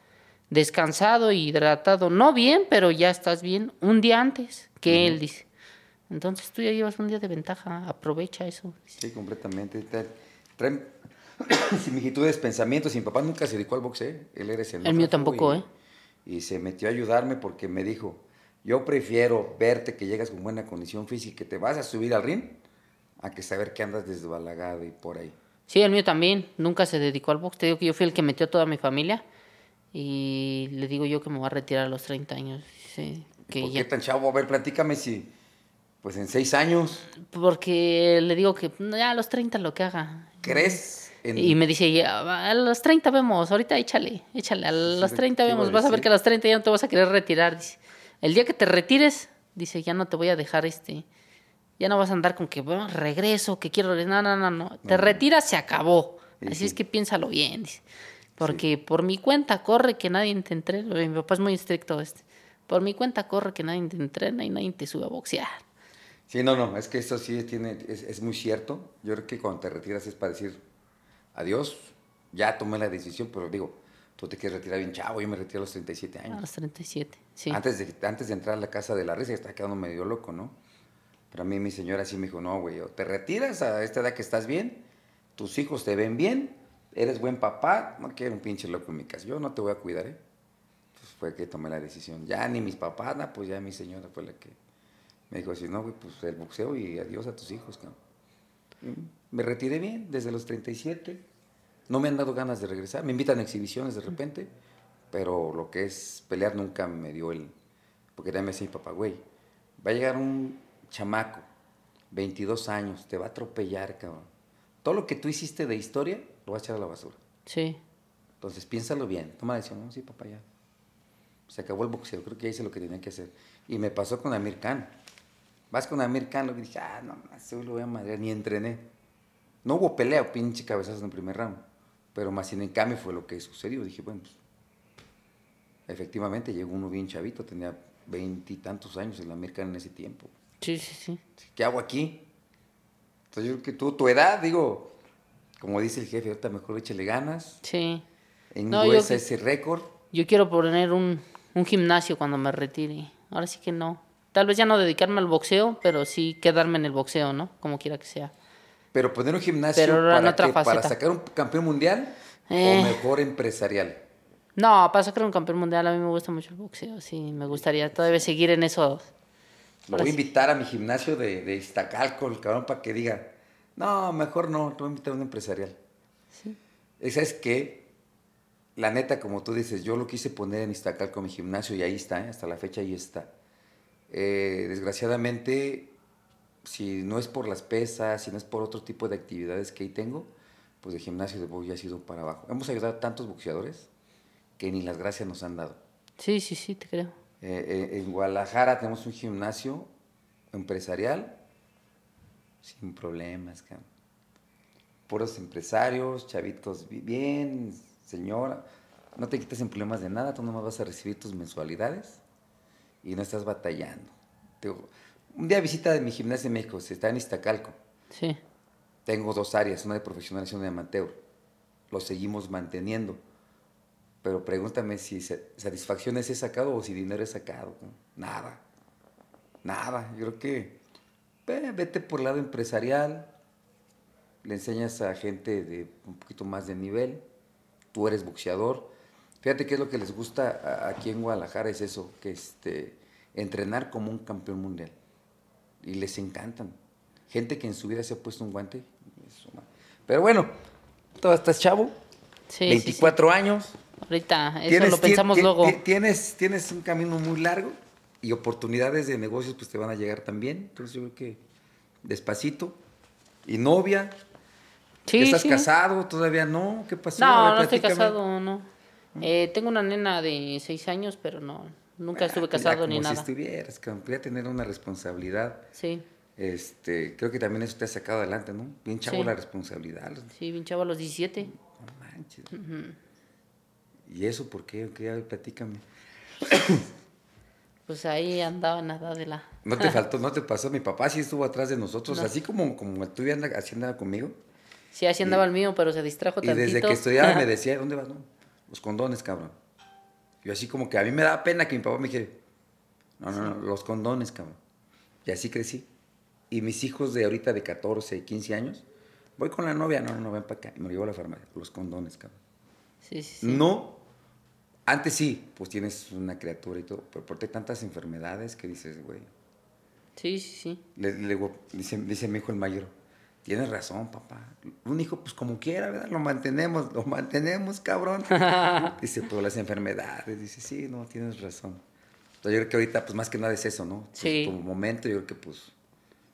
descansado y hidratado. No bien, pero ya estás bien un día antes que él, dice. Entonces tú ya llevas un día de ventaja, aprovecha eso. Sí, completamente. Traen similitudes, pensamientos. Y mi papá nunca se dedicó al boxeo. Él era El mío tampoco, ¿eh? Y se metió a ayudarme porque me dijo, yo prefiero verte que llegas con buena condición física y que te vas a subir al ring a que saber que andas desbalagado y por ahí. Sí, el mío también. Nunca se dedicó al box. Te digo que yo fui el que metió a toda mi familia. Y le digo yo que me voy a retirar a los 30 años. Sí, que ¿Por qué tan chavo? A ver, platícame si... Pues en seis años. Porque le digo que ya a los 30 lo que haga. ¿Crees? Y me dice, a los 30 vemos, ahorita échale, échale, a los 30 vemos, vas a ver que a los 30 ya no te vas a querer retirar. Dice, el día que te retires, dice, ya no te voy a dejar este, ya no vas a andar con que, bueno, regreso, que quiero, no, no, no, no, te retiras, se acabó. Así es que piénsalo bien, dice. Porque por mi cuenta corre que nadie te entrena, mi papá es muy estricto este. Por mi cuenta corre que nadie te entrena y nadie te sube a boxear. Sí, no, no, es que eso sí tiene, es, es muy cierto. Yo creo que cuando te retiras es para decir, adiós, ya tomé la decisión, pero digo, tú te quieres retirar bien chavo, yo me retiré a los 37 años. A los 37, sí. Antes de, antes de entrar a la casa de la risa, está quedando medio loco, ¿no? Pero a mí mi señora sí me dijo, no, güey, te retiras a esta edad que estás bien, tus hijos te ven bien, eres buen papá, no quiero un pinche loco en mi casa, yo no te voy a cuidar, ¿eh? Pues fue que tomé la decisión. Ya ni mis papás, nada, pues ya mi señora fue la que me dijo así, no, güey, pues el boxeo y adiós a tus hijos, cabrón. Me retiré bien desde los 37. No me han dado ganas de regresar. Me invitan a exhibiciones de repente, pero lo que es pelear nunca me dio el... Porque también me decía mi papá, güey, va a llegar un chamaco, 22 años, te va a atropellar, cabrón. Todo lo que tú hiciste de historia lo vas a echar a la basura. Sí. Entonces piénsalo bien. Toma la decisión. No, sí, papá, ya. Se acabó el boxeo. Creo que ya hice lo que tenía que hacer. Y me pasó con Amir Khan. Vas con Amir Khan, lo que dije, ah, no, no, lo voy a madrear. Ni entrené. No hubo pelea pinche cabezazo en el primer round. Pero más sin en cambio fue lo que sucedió. Dije, bueno, pues, efectivamente llegó uno bien chavito, tenía veintitantos años en la América en ese tiempo. Sí, sí, sí. ¿Qué hago aquí? Entonces yo creo que tú, tu edad, digo, como dice el jefe, ahorita mejor échale ganas. Sí. En no, ese récord. Yo quiero poner un, un gimnasio cuando me retire. Ahora sí que no. Tal vez ya no dedicarme al boxeo, pero sí quedarme en el boxeo, ¿no? Como quiera que sea. Pero poner un gimnasio para, para sacar un campeón mundial o eh. mejor empresarial. No, para sacar un campeón mundial a mí me gusta mucho el boxeo, sí, me gustaría todavía seguir en eso. Lo voy a invitar a mi gimnasio de, de Iztacalco, el cabrón, para que diga, no, mejor no, te voy a invitar a un empresarial. Sí. Esa es que, la neta, como tú dices, yo lo quise poner en Iztacalco, mi gimnasio, y ahí está, ¿eh? hasta la fecha ahí está. Eh, desgraciadamente, si no es por las pesas, si no es por otro tipo de actividades que ahí tengo, pues de gimnasio de box ya ha sido para abajo. Hemos ayudado a tantos boxeadores que ni las gracias nos han dado. Sí, sí, sí, te creo. Eh, eh, en Guadalajara tenemos un gimnasio empresarial, sin problemas, cabrón. Puros empresarios, chavitos bien, señora. No te quites en problemas de nada, tú nomás vas a recibir tus mensualidades y no estás batallando. un día visita de mi gimnasio en México, se está en Iztacalco. Sí. Tengo dos áreas, una de profesionales y una de amateur. Lo seguimos manteniendo. Pero pregúntame si satisfacciones he sacado o si dinero he sacado. Nada. Nada. Yo creo que vete por el lado empresarial, le enseñas a gente de un poquito más de nivel, tú eres boxeador. Fíjate qué es lo que les gusta aquí en Guadalajara, es eso, que este, entrenar como un campeón mundial. Y les encantan. Gente que en su vida se ha puesto un guante pero bueno, todo estás chavo. Sí, 24 años. Ahorita, eso lo pensamos luego. Tienes, tienes un camino muy largo y oportunidades de negocios pues te van a llegar también. Entonces yo creo que despacito. Y novia. Sí, ¿Estás casado? ¿Todavía no? ¿Qué pasó? No, no estoy casado, no. Eh, tengo una nena de 6 años, pero no, nunca estuve casado ni nada. Como si estuvieras, que podría tener una responsabilidad. Sí. Este, creo que también eso te ha sacado adelante, ¿no? Bien chavo la responsabilidad. Sí, bien chavo a los 17. No manches. ¿Y eso por qué? ¿Qué? Platícame. Pues ahí andaba nada de la... ¿No te faltó, no te pasó? Mi papá sí estuvo atrás de nosotros, así como, como tú haciendo conmigo. Sí, así andaba el mío, pero se distrajo tantito. Y desde que estudiaba me decía, ¿dónde vas? No? Los condones, cabrón. Yo así como que a mí me daba pena que mi papá me dijera, no, no, no, los condones, cabrón. Y así crecí. Y mis hijos de ahorita de 14 y 15 años, voy con la novia, no, no, no, ven para acá. Y me lo llevo a la farmacia, los condones, cabrón. Sí, sí, sí. No, antes sí, pues tienes una criatura y todo, pero hay tantas enfermedades que dices, güey. Sí, sí, sí. Le, dice, dice mi hijo el mayor, tienes razón, papá. Un hijo, pues como quiera, ¿verdad? Lo mantenemos, lo mantenemos, cabrón. dice, pero las enfermedades, dice, sí, no, tienes razón. Entonces, yo creo que ahorita, pues más que nada es eso, ¿no? Pues, sí. Tu momento, yo creo que, pues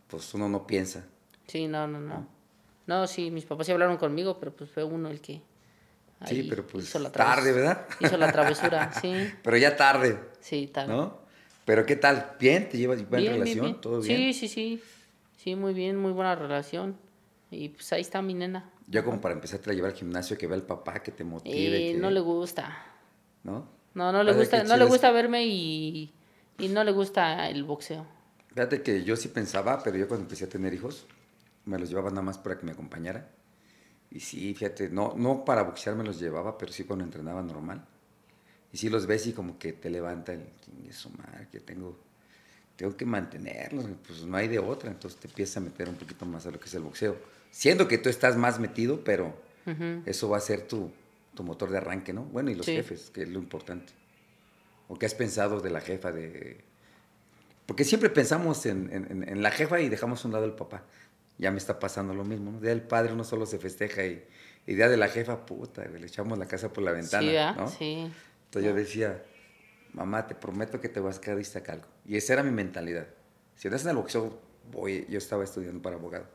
pues uno no piensa. Sí, no, no, no. No, sí, mis papás sí hablaron conmigo, pero pues fue uno el que... sí, pero pues tarde, ¿verdad? Hizo la travesura, sí. Pero ya tarde. Sí, tarde. ¿No? Pero ¿qué tal? ¿Bien? ¿Te llevas buena relación? ¿Todo bien? Sí, sí, sí. Sí, muy bien, muy buena relación. Y pues ahí está mi nena. Yo como para empezar a llevar al gimnasio, que vea el papá, que te motive. Eh, No le gusta. ¿No? No, no le gusta, no le gusta verme y, y no le gusta el boxeo. Fíjate que yo sí pensaba, pero yo cuando empecé a tener hijos, me los llevaba nada más para que me acompañara. Y sí, fíjate, no, no para boxear me los llevaba, pero sí cuando entrenaba normal. Y sí los ves y como que te levanta el, que tengo, tengo que mantenerlos, pues no hay de otra, entonces te empieza a meter un poquito más a lo que es el boxeo. Siendo que tú estás más metido, pero eso va a ser tu, tu, motor de arranque, ¿no? Bueno, y los jefes, que es lo importante. ¿O qué has pensado de la jefa de porque siempre pensamos en, la jefa y dejamos a un lado el papá. Ya me está pasando lo mismo, ¿no? Día del padre uno solo se festeja y, y día de la jefa, puta, le echamos la casa por la ventana, sí, ¿no? Sí. Entonces yo decía, mamá, te prometo que te vas a quedar algo. Y esa era mi mentalidad. Si andas en el boxeo, voy, yo estaba estudiando para abogado.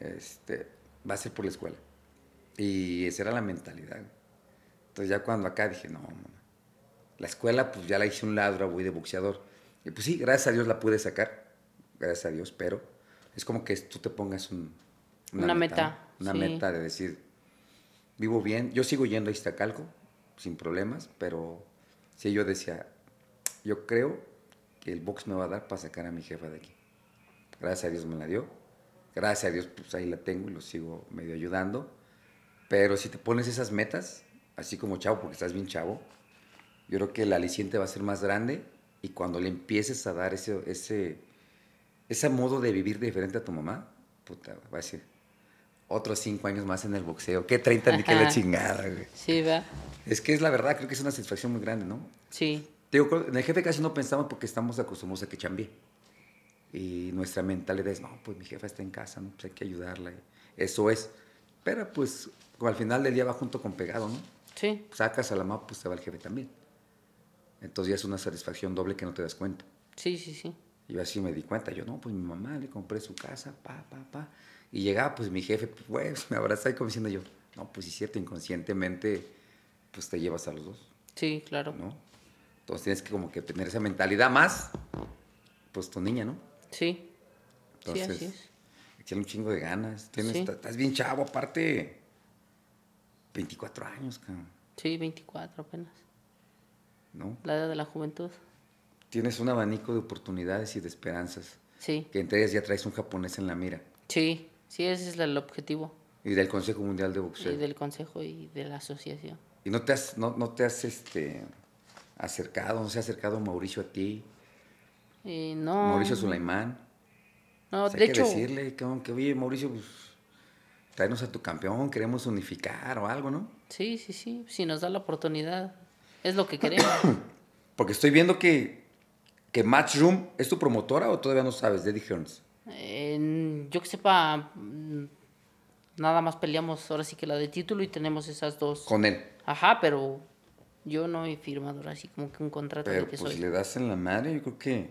Este, va a ser por la escuela. Y esa era la mentalidad. Entonces ya cuando acá dije, no, mamá, la escuela pues ya la hice un lado, voy de boxeador y pues sí, gracias a Dios la pude sacar, gracias a Dios, pero es como que tú te pongas una, meta. Una meta de decir, vivo bien, yo sigo yendo a Iztacalco sin problemas, pero sí yo decía, yo creo el box me va a dar para sacar a mi jefa de aquí. Gracias a Dios me la dio, gracias a Dios pues ahí la tengo y lo sigo medio ayudando, pero si te pones esas metas, así como chavo, porque estás bien chavo, yo creo que el aliciente va a ser más grande y cuando le empieces a dar ese, ese, ese modo de vivir diferente a tu mamá, puta, va a ser otros cinco años más en el boxeo. ¿Qué 30 ni qué la chingada, güey? Sí, va. Es que es la verdad, creo que es una satisfacción muy grande, ¿no? Sí. Digo, en el jefe casi no pensamos porque estamos acostumbrados a que chambie. Y nuestra mentalidad es, no, pues mi jefa está en casa, ¿no? Pues hay que ayudarla. Eso es. Pero pues, al final del día va junto con pegado, ¿no? Sí. Sacas a la mamá, pues se va el jefe también. Entonces ya es una satisfacción doble que no te das cuenta. Sí, sí, sí. Y así me di cuenta, yo no, pues mi mamá le compré su casa, pa, pa, pa. Y llegaba pues mi jefe, pues me abrazaba y como diciendo yo, no, pues es cierto, inconscientemente pues te llevas a los dos. Sí, claro. ¿no? Entonces tienes que como que tener esa mentalidad más, pues tu niña, ¿no? Sí. Entonces, sí, así un chingo de ganas. Tienes, Estás bien chavo, aparte. 24 años, cabrón. Sí, 24 apenas. ¿No? La edad de la juventud. Tienes un abanico de oportunidades y de esperanzas. Sí. Que entre ellas ya traes un japonés en la mira. Sí, sí, ese es el objetivo. Y del Consejo Mundial de Boxeo. Y del Consejo y de la asociación. ¿Y no te has, no, no te has este, acercado, no se ha acercado Mauricio a ti? Eh, no. Mauricio Sulaimán. No, de hecho. Hay que decirle que, oye, Mauricio, pues, tráenos a tu campeón, queremos unificar o algo, ¿no? Sí, sí, sí, si nos da la oportunidad, es lo que queremos. Porque estoy viendo que, que Matchroom es tu promotora o todavía no sabes, Eddie Hearns. yo que sepa, mm, nada más peleamos ahora sí que la de título y tenemos esas dos. Con él. Ajá, pero yo no he firmado ahora sí como que un contrato pero, de que pues, si le das en la madre, yo creo que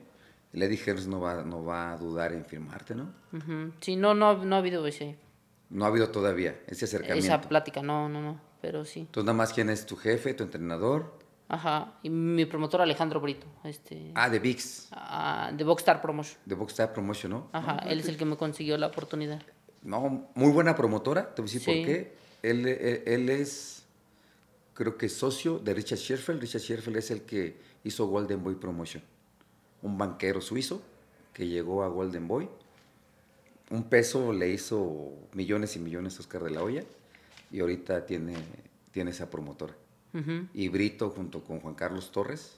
Eddie Hearns no va, no va a dudar en firmarte, ¿no? Sí, no, no, no ha habido ese. No ha habido todavía ese acercamiento. Esa plática, no, no, no, pero sí. Entonces, nada más quién es tu jefe, tu entrenador. Ajá, y mi promotor Alejandro Brito. Este, ah, de VIX. Ah, de Boxstar Promotion. De Boxstar Promotion, ¿no? Ajá, él es el que me consiguió la oportunidad. No, muy buena promotora, te voy a decir por qué. Él, él, es, creo que socio de Richard Scherfeld. Richard Scherfeld es el que hizo Golden Boy Promotion. Un banquero suizo que llegó a Golden Boy. Un peso le hizo millones y millones a Oscar de la Hoya y ahorita tiene, tiene esa promotora. Y Brito junto con Juan Carlos Torres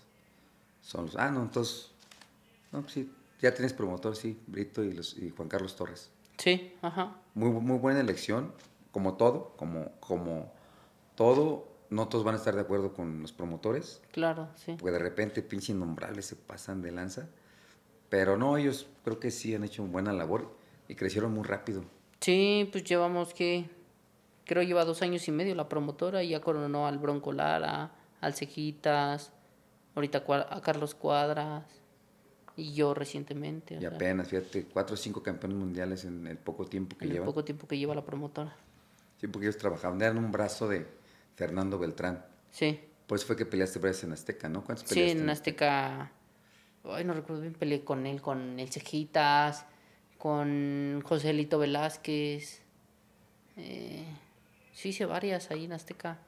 son los... Ah, no, entonces... No, pues sí, ya tienes promotor, sí, Brito y, los, y Juan Carlos Torres. Sí, ajá. Muy, muy buena elección, como todo, como, como todo, no todos van a estar de acuerdo con los promotores. Claro, sí. Porque de repente pinche innombrables se pasan de lanza. Pero no, ellos creo que sí han hecho una buena labor y crecieron muy rápido. Sí, pues llevamos que, creo lleva dos años y medio la promotora y ya coronó al Bronco Lara, al Cejitas, ahorita a Carlos Cuadras. Y yo recientemente. Y apenas, fíjate, cuatro o cinco campeones mundiales en el poco tiempo que en lleva. el poco tiempo que lleva la promotora. Sí, porque ellos trabajaban, eran un brazo de Fernando Beltrán. Sí. Por eso fue que peleaste veces en Azteca, ¿no? ¿Cuántos peleaste? Sí, en Azteca. Ay, no recuerdo bien, peleé con él, con el Cejitas, con Joselito Velázquez. Eh, sí, hice varias ahí en Azteca.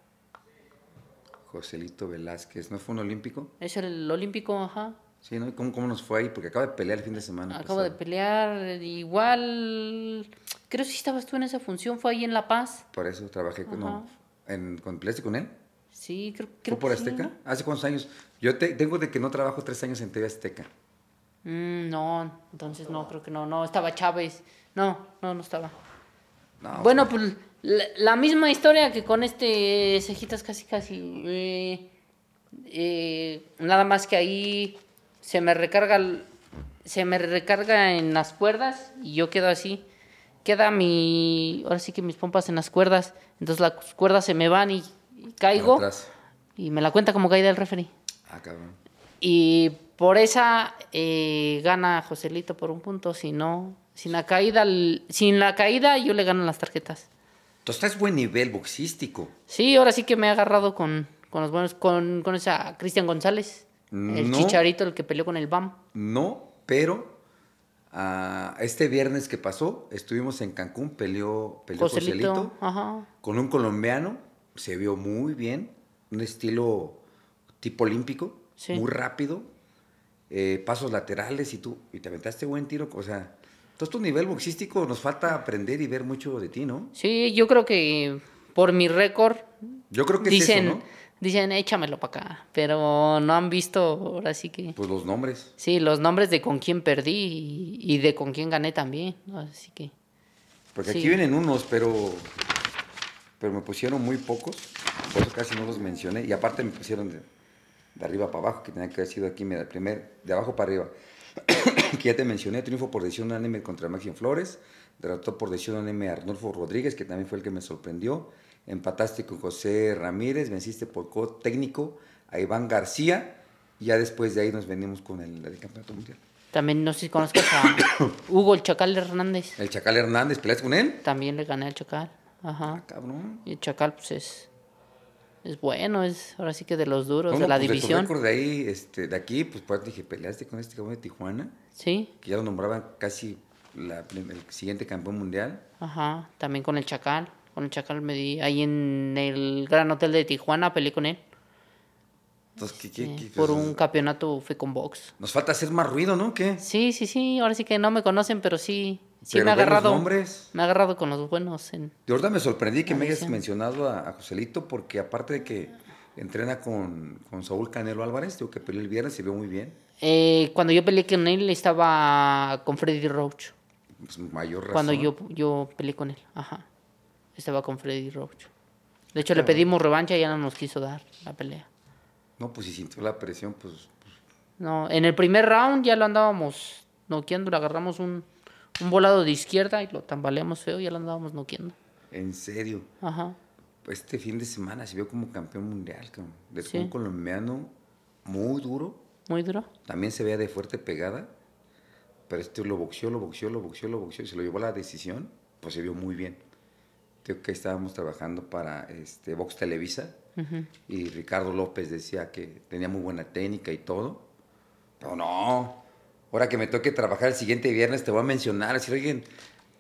Joselito Velázquez, ¿no fue un olímpico? Es el olímpico, ajá. Sí, ¿no? ¿Cómo, ¿Cómo nos fue ahí? Porque acaba de pelear el fin de semana. Acabo de pelear, igual, creo que sí estabas tú en esa función, fue ahí en La Paz. Por eso trabajé con, no, en, con, ¿peleaste con él? Sí, creo, creo ¿Fue por Azteca? ¿Hace cuántos años? Yo te, tengo de que no trabajo tres años en TV Azteca. Mm, no, entonces no, creo que no, no, estaba Chávez. No, no, no estaba. bueno, pues la, misma historia que con este Cejitas casi, casi. Eh, eh, nada más que ahí se me recarga se me recarga en las cuerdas y yo quedo así. Queda mi ahora sí que mis pompas en las cuerdas, entonces las cuerdas se me van y, caigo y me la cuenta como caída el referee. Ah, cabrón. Y por esa eh, gana Joselito por un punto, si no, sin la caída, sin la caída yo le gano las tarjetas. Tú estás buen nivel boxístico. Sí, ahora sí que me he agarrado con, con los buenos, con, con esa Cristian González. El chicharito, el que peleó con el BAM. No, pero uh, este viernes que pasó, estuvimos en Cancún, peleó, peleó Joselito, con un colombiano, se vio muy bien, un estilo tipo olímpico, muy rápido, eh, pasos laterales y tú, y te aventaste buen tiro, o sea, entonces tu nivel boxístico nos falta aprender y ver mucho de ti, ¿no? Sí, yo creo que por mi récord. Yo creo que dicen, es eso, ¿no? Dicen échamelo para acá, pero no han visto ahora sí que... Pues los nombres. Sí, los nombres de con quién perdí y, de con quién gané también, así que... Porque aquí vienen unos, pero, pero me pusieron muy pocos, por eso casi no los mencioné, y aparte me pusieron de, arriba para abajo, que tenía que haber sido aquí, de, primer, de abajo para arriba. que ya te mencioné, triunfo por decisión unánime contra Maxim Flores, derrotó por decisión unánime a Arnulfo Rodríguez, que también fue el que me sorprendió, empataste con José Ramírez, venciste por codo técnico a Iván García, y ya después de ahí nos venimos con el, campeonato mundial. También no sé si conozcas a Hugo el Chacal Hernández. ¿El Chacal Hernández? ¿Peleas con él? También le gané al Chacal. Ajá. Ah, cabrón. Y el Chacal, pues es. Es bueno, es ahora sí que de los duros, de la pues división. De, de ahí, este, de aquí, pues, pues dije, peleaste con este cabrón de Tijuana. Sí. Que ya lo nombraban casi la, el siguiente campeón mundial. Ajá, también con el Chacal. Con el Chacal me di ahí en el Gran Hotel de Tijuana, peleé con él. Entonces, ¿qué, qué, qué, por un campeonato fui con box. Nos falta hacer más ruido, ¿no? ¿Qué? Sí, sí, sí. Ahora sí que no me conocen, pero sí. Sí me ha agarrado. Nombres. Me ha agarrado con los buenos. En... De verdad me sorprendí que me hayas mencionado a, Joselito, porque aparte de que entrena con, con Saúl Canelo Álvarez, digo que peleó el viernes y veo muy bien. Eh, cuando yo peleé con él estaba con Freddy Roach. Pues mayor razón. Cuando yo, yo peleé con él, ajá. Estaba con Freddy Roach. De hecho, le pedimos revancha y ya no nos quiso dar la pelea. No, pues si sintió la presión, pues, pues... No, en el primer round ya lo andábamos noqueando, le agarramos un, un volado de izquierda y lo tambaleamos feo y ya lo andábamos noqueando. ¿En serio? Ajá. Este fin de semana se vio como campeón mundial, de un colombiano muy duro. Muy duro. También se veía de fuerte pegada, pero este lo boxeó, lo boxeó, lo boxeó, lo boxeó y se lo llevó a la decisión, pues se vio muy bien. Que estábamos trabajando para este Box Televisa y Ricardo López decía que tenía muy buena técnica y todo. Pero no, ahora que me toque trabajar el siguiente viernes te voy a mencionar, decir, oye,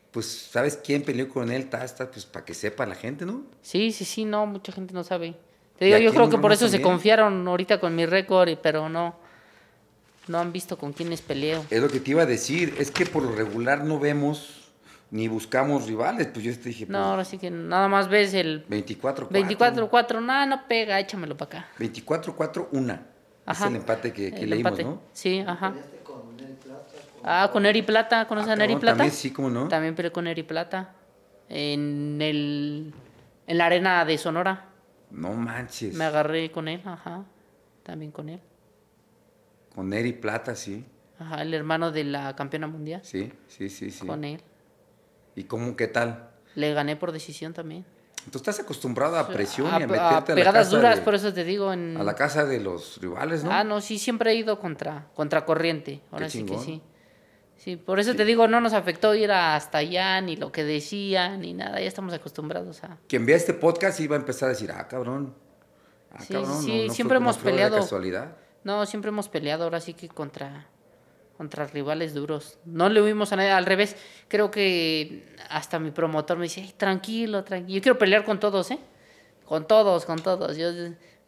pues, ¿sabes quién peleó con él? Está, pues, para que sepa la gente, ¿no? Sí, sí, sí, no, mucha gente no sabe. Te digo, yo creo que por eso se confiaron ahorita con mi récord, pero no, no han visto con quiénes peleo. Es lo que te iba a decir, es que por lo regular no vemos ni buscamos rivales, pues yo te dije. no, pues, ahora sí que nada más ves el. 24-4. 24-4, no, no pega, échamelo para acá. 24-4, 1. Es el empate que, que leímos, ¿no? Sí, ajá. Ah, con Eri Plata, ¿conoces ah, a Eri Plata? También sí, ¿cómo no? También peleé con Eri Plata. En el. En la arena de Sonora. No manches. Me agarré con él, ajá. También con él. Con Eri Plata, sí. Ajá, el hermano de la campeona mundial. Sí, sí, sí, sí. Con él. ¿Y cómo, qué tal? Le gané por decisión también. Tú estás acostumbrado a presión y a meterte a, pegadas la casa duras, por eso te digo. A la casa de los rivales, ¿no? Ah, no, sí, siempre he ido contra, contra corriente. Ahora sí que sí. Sí, por eso te digo, no nos afectó ir hasta allá, ni lo que decían, ni nada. Ya estamos acostumbrados a. Quien vea este podcast iba a empezar a decir, ah, cabrón. Ah, sí, sí, siempre hemos peleado. Casualidad. No, siempre hemos peleado ahora sí que contra contra rivales duros. No le huimos a nadie, al revés. Creo que hasta mi promotor me dice, tranquilo, tranquilo. Yo quiero pelear con todos, ¿eh? Con todos, con todos. Yo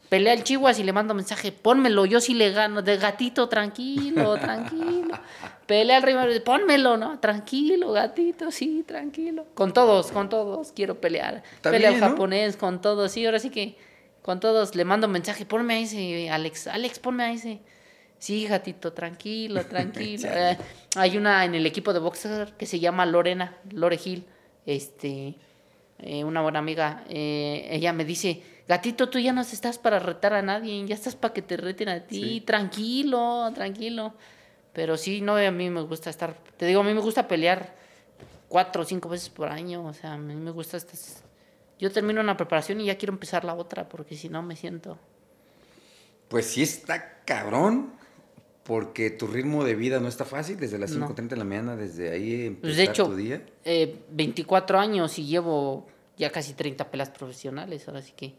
pelea al Chihuahua y le mando mensaje, pónmelo, yo sí le gano, de gatito, tranquilo, tranquilo. pelea al rival, pónmelo, ¿no? Tranquilo, gatito, sí, tranquilo. Con todos, con todos, quiero pelear. Pelea al japonés, con todos, sí, ahora sí que con todos le mando mensaje, ponme a ese, Alex, Alex, ponme a ese. Sí, gatito, tranquilo, tranquilo. Eh, hay una en el equipo de boxer que se llama Lorena, Lore Gil, este, eh, una buena amiga. Eh, ella me dice, gatito, tú ya no estás para retar a nadie, ya estás para que te reten a ti, tranquilo, tranquilo. Pero sí, no, a mí me gusta estar, te digo, a mí me gusta pelear cuatro o cinco veces por año, o sea, a mí me gusta estas... Yo termino una preparación y ya quiero empezar la otra, porque si no me siento... Pues sí está cabrón porque tu ritmo de vida no está fácil desde las 5.30 de la mañana, desde ahí empezar pues de hecho, tu día. Eh, 24 años y llevo ya casi 30 pelas profesionales, ahora sí que...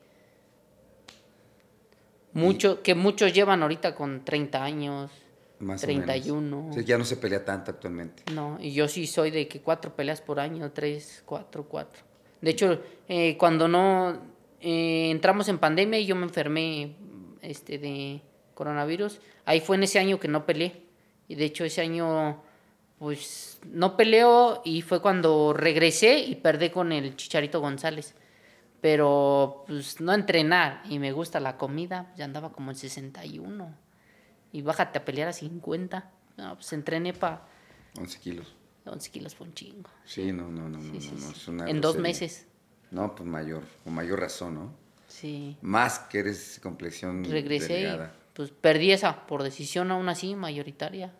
Mucho, que muchos llevan ahorita con 30 años, más 31. O ya no se pelea tanto actualmente. No, y yo sí soy de que cuatro peleas por año, tres, cuatro, cuatro. De hecho, eh, cuando no eh, entramos en pandemia y yo me enfermé este, de coronavirus, ahí fue en ese año que no peleé. Y de hecho ese año, pues no peleó y fue cuando regresé y perdí con el Chicharito González. Pero pues no entrenar y me gusta la comida, ya andaba como en 61. Y bájate a pelear a 50. No, pues entrené para... 11 kilos. 11 kilos fue un chingo. Sí, no, no, no, no, no, En dos meses. No, pues mayor, con mayor razón, ¿no? Sí. Más que eres complexión Regresé pues perdí esa por decisión aún así mayoritaria.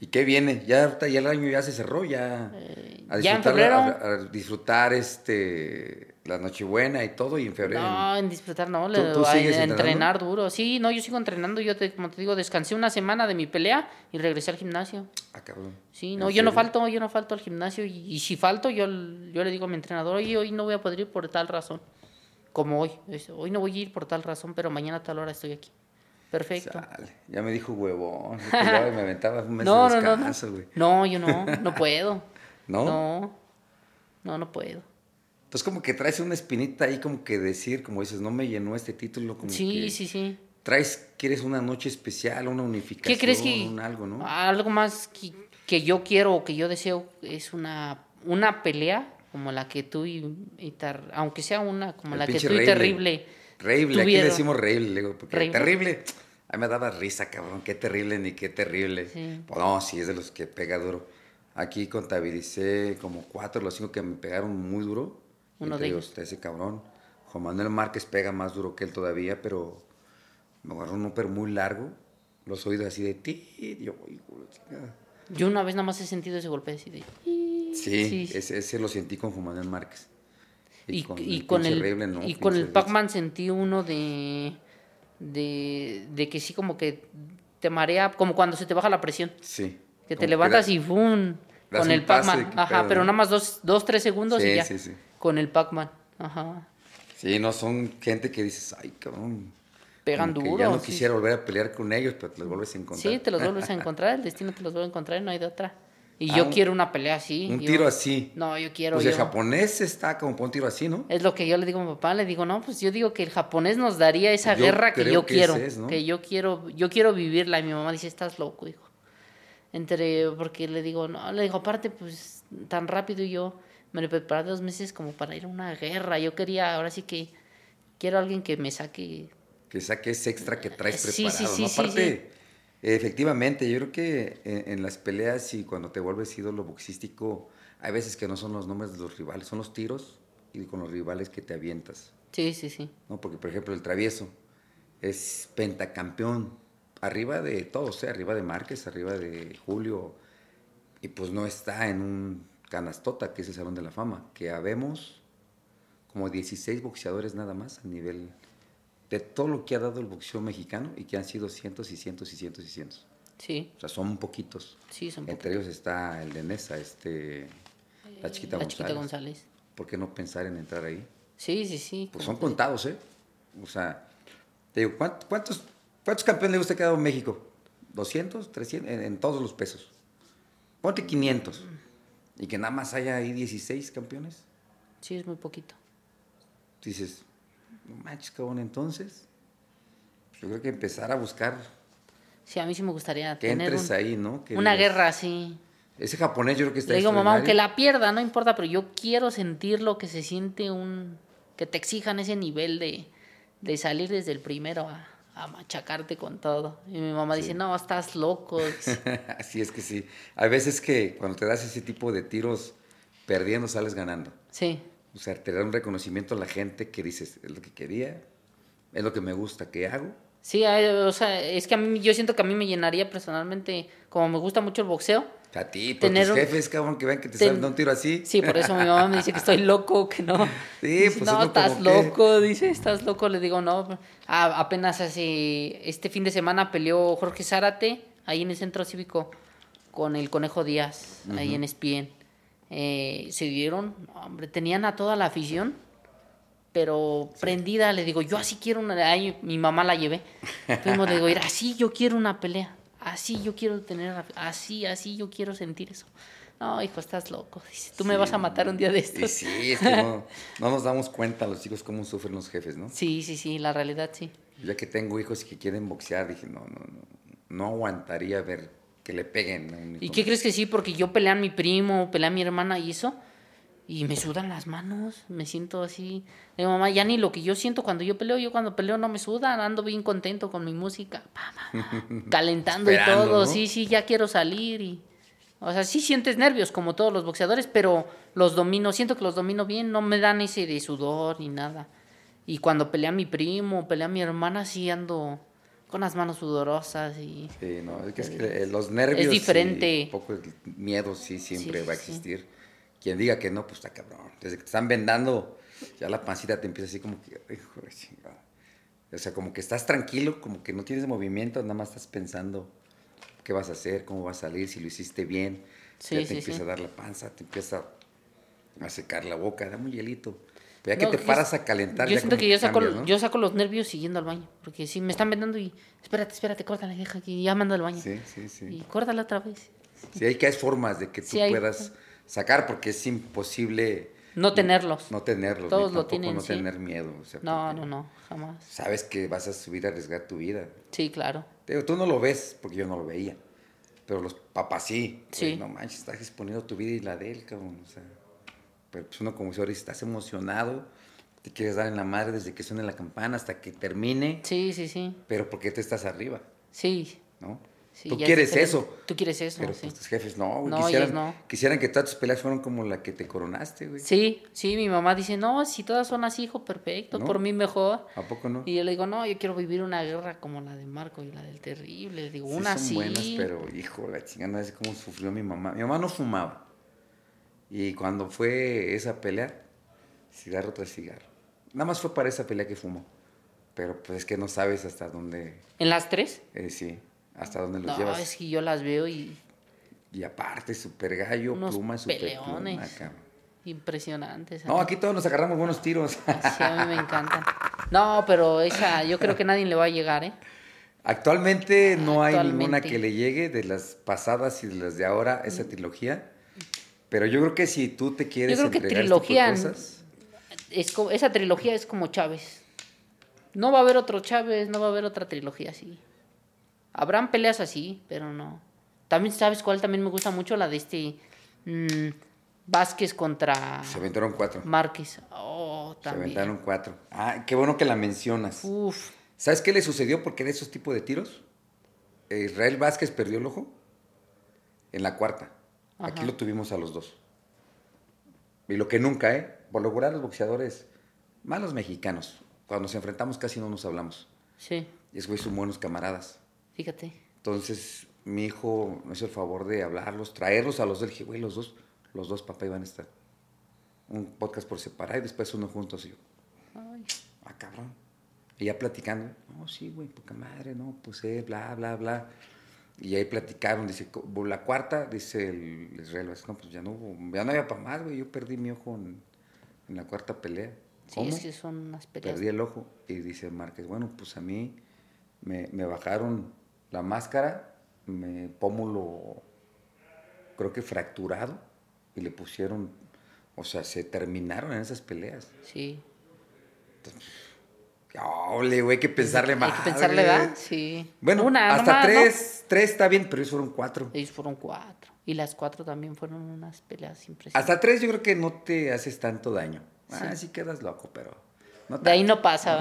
¿Y qué viene? Ya ya el año ya se cerró, ya eh, a disfrutar, a, disfrutar este la Nochebuena y todo y en febrero. No, en disfrutar no, le, a, entrenar duro. Sí, no, yo sigo entrenando, yo te, como te digo, descansé una semana de mi pelea y regresé al gimnasio. Ah, cabrón. Sí, no, yo no falto, yo no falto al gimnasio y, si falto yo, yo le digo a mi entrenador, "Oye, hoy no voy a poder ir por tal razón." Como hoy. Hoy no voy a ir por tal razón, pero mañana a tal hora estoy aquí. Perfecto. Ya me dijo huevón. me aventaba un mes no, de descanso, güey. No, no, yo no, no puedo. ¿No? No, no, no puedo. Entonces como que traes una espinita ahí como que decir, como dices, no me llenó este título. Como sí, sí, sí. Traes, quieres una noche especial, una unificación, ¿Qué crees que, algo, ¿no? Algo más que, que yo quiero o que yo deseo es una, una pelea como la que tú y, aunque sea una como la que tú y Terrible. Terrible, aquí le decimos terrible, porque terrible, a mí me daba risa, cabrón, qué terrible ni qué terrible. Pues no, sí, es de los que pega duro. Aquí contabilicé como cuatro los cinco que me pegaron muy duro. Uno de ellos. Ese cabrón. Juan Manuel Márquez pega más duro que él todavía, pero me agarró un pero muy largo. Los oídos así de ti. Yo, yo una vez nada más he sentido ese golpe así de... Sí, Ese, lo sentí con Juan Manuel Márquez. Y, con, el, y con el Pac-Man sentí uno de, de, que sí como que te marea, como cuando se te baja la presión. Sí. Que te levantas y ¡fum! Con el Pac-Man. Ajá, pero nada más dos, dos, tres segundos y ya. Sí, sí. Con el Pac-Man. Ajá. Sí, no, son gente que dices, ay, cabrón. Pegan duro. Ya no quisiera volver a pelear con ellos, pero te los vuelves a encontrar. Sí, te los vuelves a encontrar, el destino te los vuelve a encontrar y no hay de otra. Y yo quiero una pelea así. Un tiro así. No, yo quiero. Pues el japonés está como un tiro así, ¿no? Es lo que yo le digo a mi papá, le digo, no, pues yo digo que el japonés nos daría esa guerra que yo quiero. Que yo quiero, yo quiero vivirla. Y mi mamá dice, estás loco, hijo. Entre, porque le digo, no, le digo, aparte, pues tan rápido y yo me lo preparé dos meses como para ir a una guerra. Yo quería, ahora sí que quiero a alguien que me saque. Que saque ese extra que traes preparado. Sí, sí, ¿no? Aparte, efectivamente, yo creo que en, las peleas y cuando te vuelves ídolo boxístico, hay veces que no son los nombres de los rivales, son los tiros y con los rivales que te avientas. Sí, sí, sí. ¿No? Porque, por ejemplo, el travieso es pentacampeón arriba de todos, ¿eh? arriba de Márquez, arriba de Julio, y pues no está en un canastota, que es el Salón de la Fama, que habemos como 16 boxeadores nada más a nivel de todo lo que ha dado el boxeo mexicano y que han sido cientos y cientos y cientos y cientos. Sí. O sea, son poquitos. Sí, son Entre ellos está el de Nesa, este, la Chiquita, la Chiquita González. ¿Por qué no pensar en entrar ahí? Sí, sí, sí. Pues son contados, ¿eh? O sea, te digo, ¿cuántos, cuántos campeones le usted ha quedado en México? ¿200? ¿300? En, todos los pesos. Ponte 500. Y que nada más haya ahí 16 campeones. Sí, es muy poquito. Dices, no manches, cabrón, entonces. Yo creo que empezar a buscar. Sí, a mí sí me gustaría que tener entres ahí, ¿no? una guerra así. Ese japonés yo creo que está Le digo, mamá, aunque la pierda, no importa, pero yo quiero sentir lo que se siente un... Que te exijan ese nivel de, de salir desde el primero a, a machacarte con todo. Y mi mamá dice, no, estás loco. Así es que sí. Hay veces que cuando te das ese tipo de tiros, perdiendo sales ganando. Sí. O sea, te da un reconocimiento a la gente que dices, es lo que quería, es lo que me gusta que hago. Sí, o sea, es que a mí, yo siento que a mí me llenaría personalmente, como me gusta mucho el boxeo. A ti, por tus jefes, cabrón, que ven que te salen un tiro así. Sí, por eso mi mamá me dice que estoy loco, que no. Sí, pues No, estás loco, dice, estás loco. Le digo, no. apenas hace, este fin de semana peleó Jorge Zárate, ahí en el centro cívico, con el Conejo Díaz, ahí en Espien. Eh, se dieron, hombre, tenían a toda la afición, pero prendida, le digo, yo así quiero una, ahí mi mamá la llevé, fuimos, le digo, así yo quiero una pelea, así yo quiero tener, así, así yo quiero sentir eso. No, hijo, estás loco. Dice, tú me vas a matar un día de estos. Sí, es que no, nos damos cuenta los chicos cómo sufren los jefes, ¿no? Sí, sí, sí, la realidad sí. Ya que tengo hijos que quieren boxear, dije, no, no, no, no aguantaría ver que le peguen. ¿Y qué crees que sí? Porque yo peleé a mi primo, peleé a mi hermana y eso, y me sudan las manos, me siento así. De mamá, ya ni lo que yo siento cuando yo peleo, yo cuando peleo no me sudan, ando bien contento con mi música, calentando y todo, sí, sí, ya quiero salir y... O sea, sí sientes nervios como todos los boxeadores, pero los domino, siento que los domino bien, no me dan ese de sudor ni nada. Y cuando pelea a mi primo, pelea a mi hermana, sí ando con las manos sudorosas y... Sí, no, es que, es que eh, los nervios... Es diferente. un poco el miedo sí siempre va a existir. Quien diga que no, pues está cabrón. Desde que te están vendando, ya la pancita te empieza así como que... O sea, como que estás tranquilo, como que no tienes movimiento, nada más estás pensando qué vas a hacer, cómo vas a salir, si lo hiciste bien. ya te empieza a dar la panza, te empieza a secar la boca, da un hielito. Ya que te paras a calentar. Yo siento que yo saco, yo saco los nervios siguiendo al baño. Porque si me están vendando y. Espérate, espérate, córtala, deja aquí. Ya mando al baño. Sí, sí, sí. Y córtala otra vez. Sí, hay que hay formas de que tú puedas sacar porque es imposible. No tenerlos. No tenerlos. Todos lo tienen. No tener miedo. no, no, no, jamás. Sabes que vas a subir a arriesgar tu vida. Sí, claro. tú no lo ves porque yo no lo veía. Pero los papás sí. Sí. no manches, estás exponiendo tu vida y la de él, cabrón. O sea, pero pues uno como si ahora estás emocionado, te quieres dar en la madre desde que suene la campana hasta que termine. Sí, sí, sí. Pero ¿por qué te estás arriba? Sí. ¿No? Tú quieres eso. Tú quieres eso, Pero pues, tus jefes no, quisieran, quisieran que todas tus peleas fueran como la que te coronaste, güey. Sí, sí, mi mamá dice, no, si todas son así, hijo, perfecto, por mí mejor. ¿A poco no? Y yo le digo, no, yo quiero vivir una guerra como la de Marco y la del Terrible. Le digo, una son buenas, pero, hijo, la chingada, no sé cómo sufrió mi mamá. Mi mamá no fumaba. Y cuando fue esa pelea, cigarro tras cigarro. Nada más fue para esa pelea que fumó. Pero pues es que no sabes hasta dónde... ¿En las tres? Eh, sí hasta dónde los no, llevas. No, es que yo las veo y... Y aparte, super gallo, pluma, super peleones. Impresionantes. No, aquí todos nos agarramos buenos tiros. Sí, a mí me encantan. No, pero esa, yo creo que nadie le va a llegar, ¿eh? Actualmente no hay ninguna que le llegue de las pasadas y de las de ahora, esa trilogía. Pero yo creo que si tú te quieres yo creo que este trilogía cosas... es esa trilogía es como Chávez. No va a haber otro Chávez, no va a haber otra trilogía así. Habrán peleas así, pero no. También, ¿sabes cuál? También me gusta mucho la de este mm, Vázquez contra... Se aventaron cuatro. Márquez. Oh, también. Se aventaron cuatro. Ah, qué bueno que la mencionas. Uf. ¿Sabes qué le sucedió porque de esos tipos de tiros? Israel Vázquez perdió el ojo en la cuarta. Aquí lo tuvimos a los dos. Y lo que nunca, ¿eh? Por lograr los boxeadores, malos mexicanos, cuando nos enfrentamos casi no nos hablamos. Sí. Y es güey son buenos camaradas. Fíjate. Entonces, mi hijo me hizo el favor de hablarlos, traerlos a los del dije, güey, los dos, los dos papá iban a estar. Un podcast por separado y después uno juntos. Y yo, Ay. ah, cabrón. Y ya platicando, no, sí, güey, poca madre, no, pues eh, bla, bla, bla. Y ahí platicaron, dice, la cuarta, dice el Israel, no, pues ya no, ya no había para más, güey, yo perdí mi ojo en, la cuarta pelea. Sí, es que son unas peleas. Perdí el ojo. Y dice Márquez, bueno, pues a mí me, me bajaron la máscara, me pómulo, creo que fracturado, y le pusieron, o sea, se terminaron en esas peleas. Sí. Ole, güey, hay que pensarle más. Hay que pensarle, ¿verdad? Sí. Bueno, Una, hasta tres, tres está bien, pero ellos fueron cuatro. Ellos fueron cuatro. Y las cuatro también fueron unas peleas impresionantes. Hasta tres yo creo que no te haces tanto daño. Ah, sí quedas loco, pero... de ahí no pasa,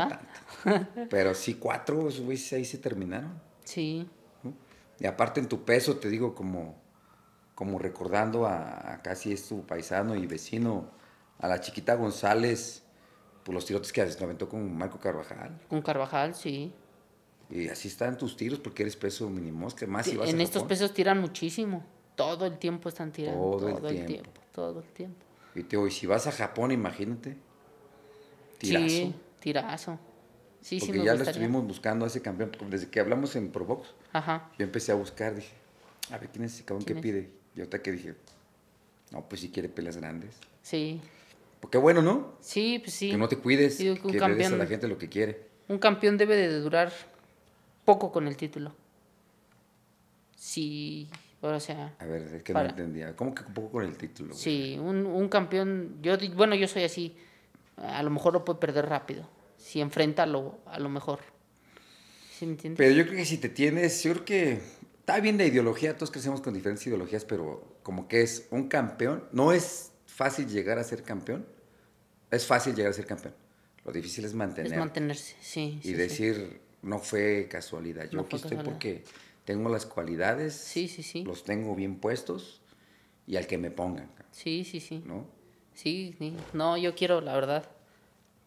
¿verdad? Pero sí, cuatro, güey, ahí se terminaron. Sí. Y aparte en tu peso, te digo, como, como recordando a, casi es tu paisano y vecino, a la chiquita González, por los tirotes que se aventó con Marco Carvajal. Con Carvajal, sí. Y así están tus tiros porque eres peso mínimo, que más si En estos pesos tiran muchísimo. Todo el tiempo están tirando. Todo, el, tiempo. Todo el tiempo. Y, te, y si vas a Japón, imagínate. Tirazo. Sí, tirazo. Sí, Porque ya lo estuvimos buscando a ese campeón. Desde que hablamos en Provox, Ajá. yo empecé a buscar, dije, a ver, ¿quién es ese cabrón que pide? Y ahorita que dije, no, pues si quiere peleas grandes. Sí. Porque bueno, ¿no? Sí, pues sí. Que no te cuides, que, que a la gente lo que quiere. Un campeón debe de durar poco con el título. Sí, o sea... A ver, es que no entendía. ¿Cómo que poco con el título? Sí, un, un campeón, yo bueno, yo soy así, a lo mejor lo puede perder rápido si enfrenta a lo, a lo mejor. ¿Sí me entiendes? Pero yo creo que si te tienes, yo creo que está bien de ideología, todos crecemos con diferentes ideologías, pero como que es un campeón, no es fácil llegar a ser campeón, es fácil llegar a ser campeón. Lo difícil es mantener. Es mantenerse, sí. Y decir, no fue casualidad, yo aquí estoy porque tengo las cualidades, sí, sí, sí. los tengo bien puestos y al que me pongan. Sí, sí, sí. ¿No? Sí, sí. No, yo quiero, la verdad,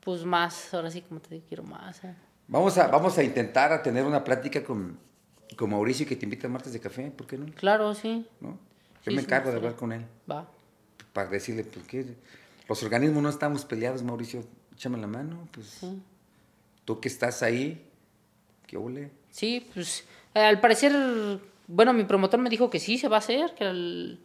pues más, ahora sí, como te digo, quiero más. Eh. Vamos, a, vamos a intentar a tener una plática con, con Mauricio que te invita a martes de café, ¿por qué no? Claro, sí. ¿No? Yo me encargo de hablar con él. Va. Para decirle, pues que los organismos no estamos peleados, Mauricio, échame la mano, pues. Sí. Tú que estás ahí, ¿qué ole? Sí, pues al parecer, bueno, mi promotor me dijo que sí se va a hacer, que el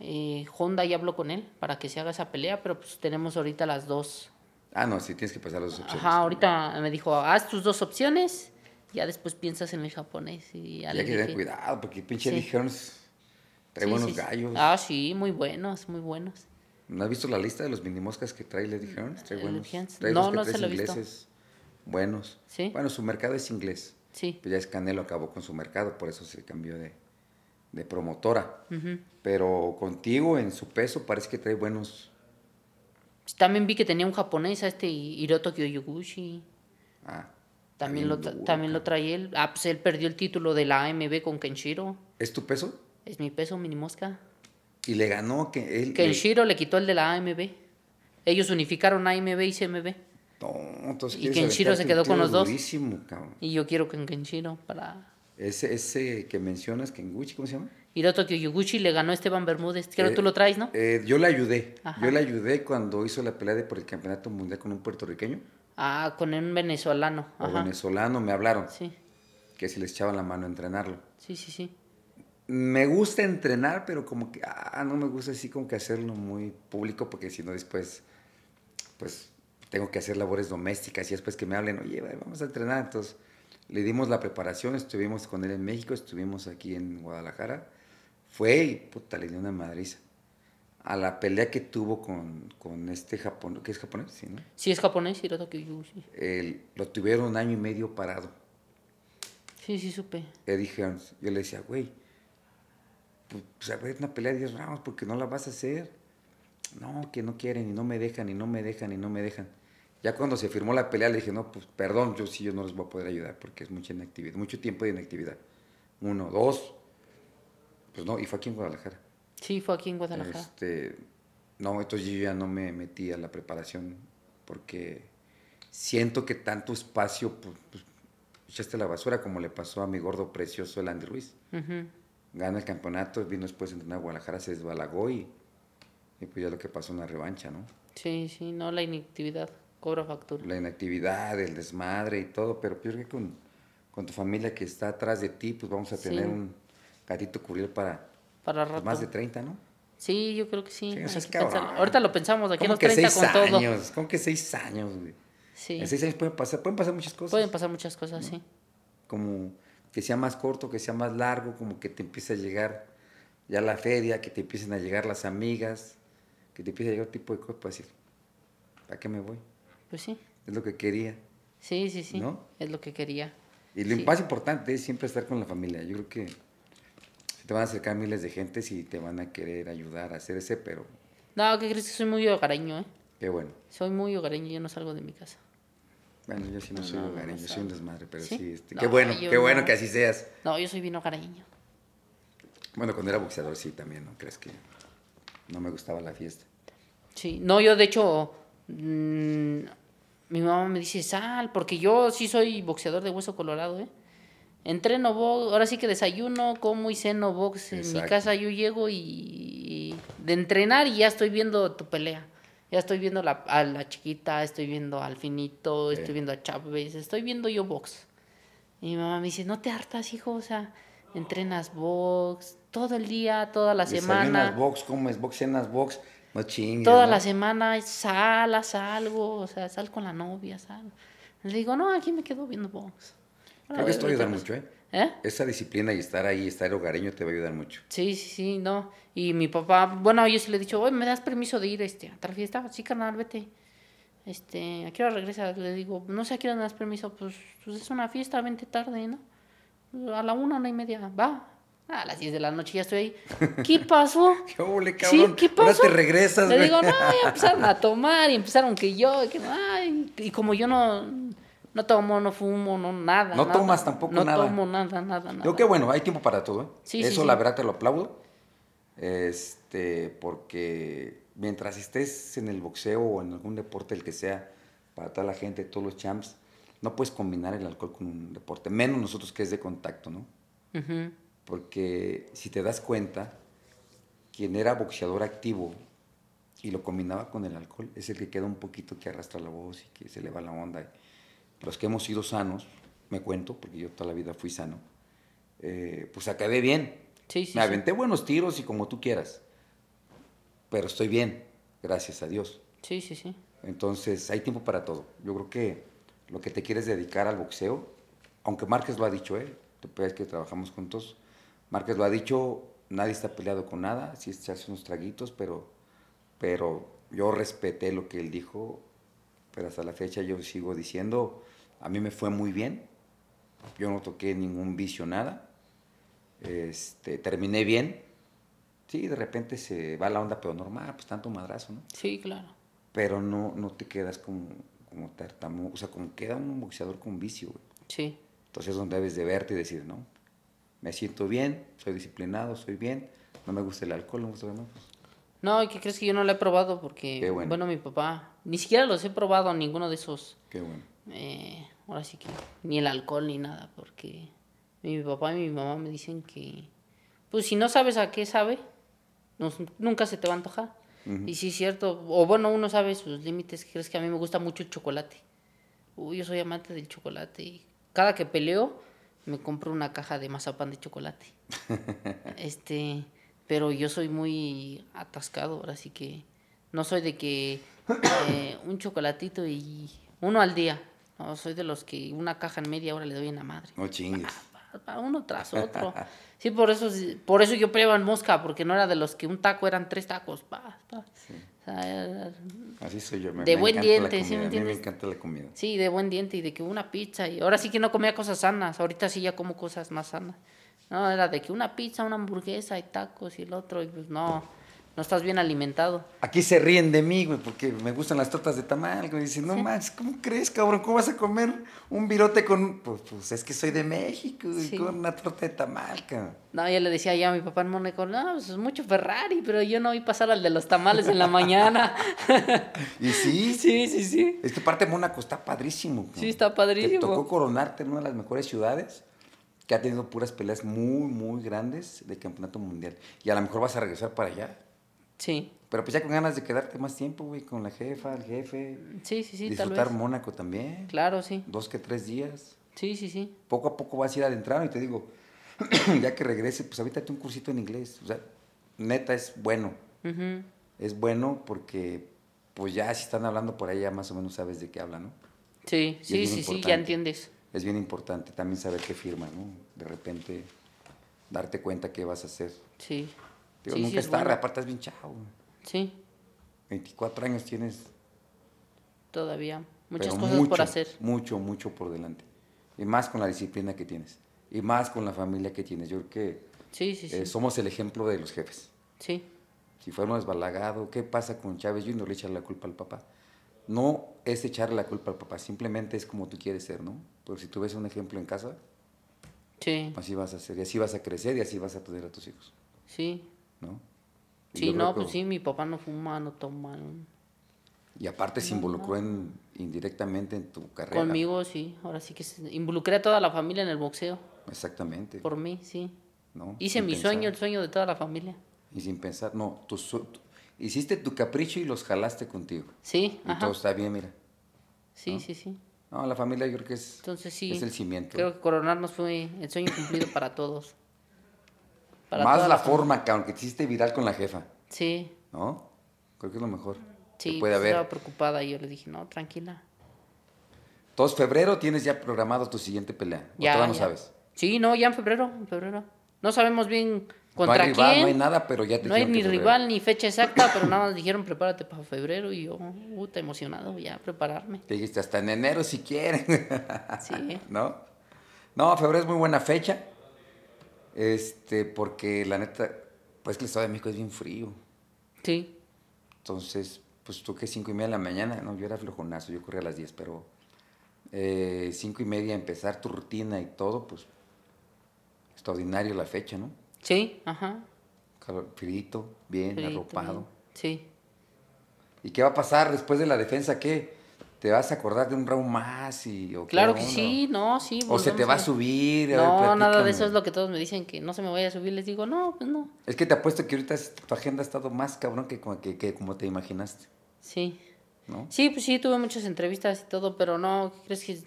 eh, Honda ya habló con él para que se haga esa pelea, pero pues tenemos ahorita las dos Ah, no, sí, tienes que pasar las dos opciones. Ajá, ahorita me dijo, haz tus dos opciones, ya después piensas en el japonés. Y ya, hay que tener cuidado, porque pinche sí. Trae buenos gallos. Ah, sí, muy buenos, muy buenos. ¿No has visto la lista de los mini moscas que trae Lady Hearns? Trae buenos. Trae no, no se lo he visto. buenos. ¿Sí? Bueno, su mercado es inglés. Sí. Pues ya es Canelo acabó con su mercado, por eso se cambió de, de promotora. Pero contigo, en su peso, parece que trae buenos también vi que tenía un japonés a este Hiroto Kyoyoguchi. Ah. También lo, también lo trae él. Ah, pues él perdió el título de la AMB con Kenshiro. ¿Es tu peso? Es mi peso, mini mosca. Y le ganó que él. Kenshiro le... quitó el de la AMB. Ellos unificaron AMB y CMB. No, entonces y Kenshiro se quedó con los dos. Y yo quiero que Kenshiro para. Ese, ese que mencionas, Kenguchi, ¿cómo se llama? Hiroto Kyoguchi le ganó a Esteban Bermúdez. Creo que eh, tú lo traes, ¿no? Eh, yo le ayudé. Yo le ayudé cuando hizo la pelea de por el campeonato mundial con un puertorriqueño. Ah, con un venezolano. O venezolano, me hablaron. Sí. Que si les echaban la mano a entrenarlo. Sí, sí, sí. Me gusta entrenar, pero como que, ah, no me gusta así como que hacerlo muy público, porque si no después, pues, tengo que hacer labores domésticas y después que me hablen, oye, vamos a entrenar. Entonces, le dimos la preparación, estuvimos con él en México, estuvimos aquí en Guadalajara fue y puta, le dio una madriza. A la pelea que tuvo con, con este japonés, ¿qué es japonés? Sí, ¿no? sí es japonés, Hiroto sí. El, lo tuvieron un año y medio parado. Sí, sí, supe. Eddie Hearns. Yo le decía, güey, pues a ver, una pelea de 10 rounds porque no la vas a hacer. No, que no quieren y no me dejan y no me dejan y no me dejan. Ya cuando se firmó la pelea le dije, no, pues perdón, yo sí, yo no les voy a poder ayudar porque es mucha inactividad, mucho tiempo de inactividad. Uno, dos, pues no, y fue aquí en Guadalajara. Sí, fue aquí en Guadalajara. Este, no, entonces yo ya no me metí a la preparación porque siento que tanto espacio, pues, pues echaste la basura como le pasó a mi gordo precioso el Andy Ruiz. Gana el campeonato, vino después de entrenar a Guadalajara, se desbalagó y, y pues ya lo que pasó una revancha, ¿no? Sí, sí, no, la inactividad cobra factura. La inactividad, el desmadre y todo, pero yo creo que con, con tu familia que está atrás de ti, pues vamos a tener un gatito cubrir para, para pues, más de 30, ¿no? Sí, yo creo que sí. Ahorita lo pensamos aquí en los 30 con todo. años? ¿Cómo que seis años, güey? Sí. En seis años pueden pasar, pueden pasar muchas cosas. Pueden pasar muchas cosas, sí. Como que sea más corto, que sea más largo, como que te empiece a llegar ya la feria, que te empiecen a llegar las amigas, que te empiece a llegar tipo de cosas para decir, ¿para qué me voy? Pues sí. Es lo que quería. Sí, sí, sí. ¿No? Es lo que quería. Y lo más importante es siempre estar con la familia. Yo creo que te van a acercar miles de gente y te van a querer ayudar a hacer ese, pero... No, ¿qué crees que soy muy hogareño, eh? Qué bueno. Soy muy hogareño, yo no salgo de mi casa. Bueno, yo sí no, soy hogareño, soy un desmadre, pero sí, este, qué bueno, qué bueno que así seas. No, yo soy bien hogareño. Bueno, cuando era boxeador sí también, ¿no? ¿Crees que no me gustaba la fiesta? Sí, no, yo de hecho, mmm, mi mamá me dice, sal, porque yo sí soy boxeador de hueso colorado, ¿eh? entreno box, ahora sí que desayuno, como y ceno box en mi casa, yo llego y, de entrenar y ya estoy viendo tu pelea. Ya estoy viendo la, a la chiquita, estoy viendo al finito, estoy viendo a Chávez, estoy viendo yo box. Y mi mamá me dice, no te hartas, hijo, o sea, entrenas box todo el día, toda la semana. box, comes box, cenas box, no chingues. Toda la semana sal, salgo, o sea, sal con la novia, sal. Le digo, no, aquí me quedo viendo box. Creo que esto va a ayudar mucho, ¿eh? ¿Eh? Esa disciplina y estar ahí, estar hogareño te va a ayudar mucho. Sí, sí, sí, no. Y mi papá, bueno, yo sí le he dicho, oye, ¿me das permiso de ir este, a tal fiesta? Sí, carnal, vete. Este, ¿a qué hora regresas? Le digo, no sé a qué hora me das permiso. Pues, pues es una fiesta, vente tarde, ¿no? A la una, una y media, va. A las 10 de la noche ya estoy ahí. ¿Qué pasó? ¿Qué ole, cabrón? ¿Sí? ¿Qué pasó? Ahora te regresas, Le digo, no, ya empezaron a tomar y empezaron que yo, que, ay, y como yo no, no tomo, no fumo, no nada. No tomas tampoco nada. No tomo nada, nada, nada. Creo que bueno, hay tiempo para todo. ¿eh? Sí, Eso la verdad te lo aplaudo. Este, porque mientras estés en el boxeo o en algún deporte, el que sea, para toda la gente, todos los champs, no puedes combinar el alcohol con un deporte, menos nosotros que es de contacto, ¿no? Porque si te das cuenta, quien era boxeador activo y lo combinaba con el alcohol, es el que queda un poquito que arrastra la voz y que se le va la onda los que hemos sido sanos, me cuento, porque yo toda la vida fui sano, eh, pues acabé bien. Sí, me aventé buenos tiros y como tú quieras, pero estoy bien, gracias a Dios. Sí, sí, sí. Entonces, hay tiempo para todo. Yo creo que lo que te quieres dedicar al boxeo, aunque Márquez lo ha dicho, ¿eh? Te que trabajamos juntos. Márquez lo ha dicho, nadie está peleado con nada, sí se hace unos traguitos, pero, pero yo respeté lo que él dijo, pero hasta la fecha yo sigo diciendo, a mí me fue muy bien, yo no toqué ningún vicio, nada, este, terminé bien, sí, de repente se va la onda, pero normal, pues tanto madrazo, ¿no? Sí, claro. Pero no, no te quedas como, como tartamudo, o sea, como queda un boxeador con vicio, güey. Sí. Entonces es donde debes de verte y decir, no, me siento bien, soy disciplinado, soy bien, no me gusta el alcohol, no me gusta nada. No, ¿y qué crees que yo no lo he probado? Porque, bueno. mi papá, ni siquiera los he probado, ninguno de esos. Qué bueno. Eh, ahora sí que, ni el alcohol ni nada, porque mi papá y mi mamá me dicen que, pues si no sabes a qué sabe, nunca se te va a antojar. Y sí es cierto, o bueno, uno sabe sus límites, crees que a mí me gusta mucho el chocolate. Uy, yo soy amante del chocolate y cada que peleo me compro una caja de mazapán de chocolate. este, pero yo soy muy atascado, ahora sí que no soy de que eh, un chocolatito y uno al día. No, soy de los que una caja en media hora le doy en la madre. No chingues. uno tras otro. Sí, por eso, por eso yo peleaba en mosca, porque no era de los que un taco eran tres tacos. Pa, Así soy yo. Me, de buen diente, ¿sí me entiendes? A mí me encanta la comida. Sí, de buen diente y de que una pizza. Y ahora sí que no comía cosas sanas. Ahorita sí ya como cosas más sanas. No, era de que una pizza, una hamburguesa y tacos y el otro. Y pues no no estás bien alimentado. Aquí se ríen de mí, güey, porque me gustan las tortas de tamal, güey. Dicen, no más, ¿cómo crees, cabrón? ¿Cómo vas a comer un virote con...? Pues, pues es que soy de México, y con una torta de tamal, cabrón. No, yo le decía ya a mi papá en Mónaco, no, pues es mucho Ferrari, pero yo no vi pasar al de los tamales en la mañana. ¿Y sí? Sí, sí, sí. Es que parte de Mónaco está padrísimo. Sí, está padrísimo. Te tocó coronarte en una de las mejores ciudades que ha tenido puras peleas muy, muy grandes de campeonato mundial. Y a lo mejor vas a regresar para allá. Sí. Pero pues ya con ganas de quedarte más tiempo, güey, con la jefa, el jefe. Sí, sí, sí, Disfrutar Mónaco también. Claro, sí. Dos que tres días. Sí, sí, sí. Poco a poco vas a ir adentrando y te digo, ya que regrese, pues ahorita un cursito en inglés. O sea, neta es bueno. Es bueno porque, pues ya si están hablando por ahí, ya más o menos sabes de qué hablan, ¿no? Sí, sí, sí, sí, ya entiendes. Es bien importante también saber qué firma, ¿no? De repente darte cuenta qué vas a hacer. Sí nunca es tarde, aparte es bien chavo. Sí. 24 años tienes. Todavía. Muchas cosas por hacer. Mucho, mucho por delante. Y más con la disciplina que tienes. Y más con la familia que tienes. Yo creo que sí, sí, eh, somos el ejemplo de los jefes. Sí. Si fuéramos desbalagados, ¿qué pasa con Chávez Junior? Le echar la culpa al papá. No es echarle la culpa al papá, simplemente es como tú quieres ser, ¿no? Pero si tú ves un ejemplo en casa, sí. así vas a ser, y así vas a crecer y así vas a tener a tus hijos. Sí. ¿no? Sí, no, pues sí, mi papá no fuma, no toma. Y aparte se involucró en, indirectamente en tu carrera. Conmigo, sí. Ahora sí que se, involucré a toda la familia en el boxeo. Exactamente. Por mí, sí. ¿No? Hice mi sueño, el sueño de toda la familia. Y sin pensar, no, tú, hiciste tu capricho y los jalaste contigo. Sí, Y todo está bien, mira. Sí, sí, sí. No, la familia yo creo que es, Entonces, sí, es el cimiento. Creo que coronarnos fue el sueño cumplido para todos. Más la, forma, que aunque te hiciste viral con la jefa. Sí. ¿No? Creo que es lo mejor. Sí, puede pues, haber. estaba preocupada y yo le dije, no, tranquila. Entonces, febrero tienes ya programado tu siguiente pelea. Ya, todavía no sabes? Sí, no, ya en febrero, en febrero. No sabemos bien contra no hay rival, quién. No hay nada, pero ya te No hay ni rival ni fecha exacta, pero nada más dijeron prepárate para febrero y yo, puta, emocionado ya, prepararme. Te dijiste hasta en enero si quieren. Sí. ¿No? No, febrero es muy buena fecha. Este, porque la neta, pues que el Estado de México es bien frío. Sí. Entonces, pues tú que cinco y media de la mañana, no, yo era flojonazo, yo corría a las 10, pero eh, cinco y media empezar tu rutina y todo, pues extraordinario la fecha, ¿no? Sí, ajá. Frito, bien, arropado. Sí. ¿Y qué va a pasar después de la defensa? ¿Qué? ¿Te vas a acordar de un round más? Y, o claro que sí, no, sí. O se te va a subir. no, nada de eso es lo que todos me dicen, que no se me vaya a subir. Les digo, no, pues no. Es que te apuesto que ahorita tu agenda ha estado más cabrón que, que, como te imaginaste. Sí. ¿No? Sí, pues sí, tuve muchas entrevistas y todo, pero no, ¿crees que...?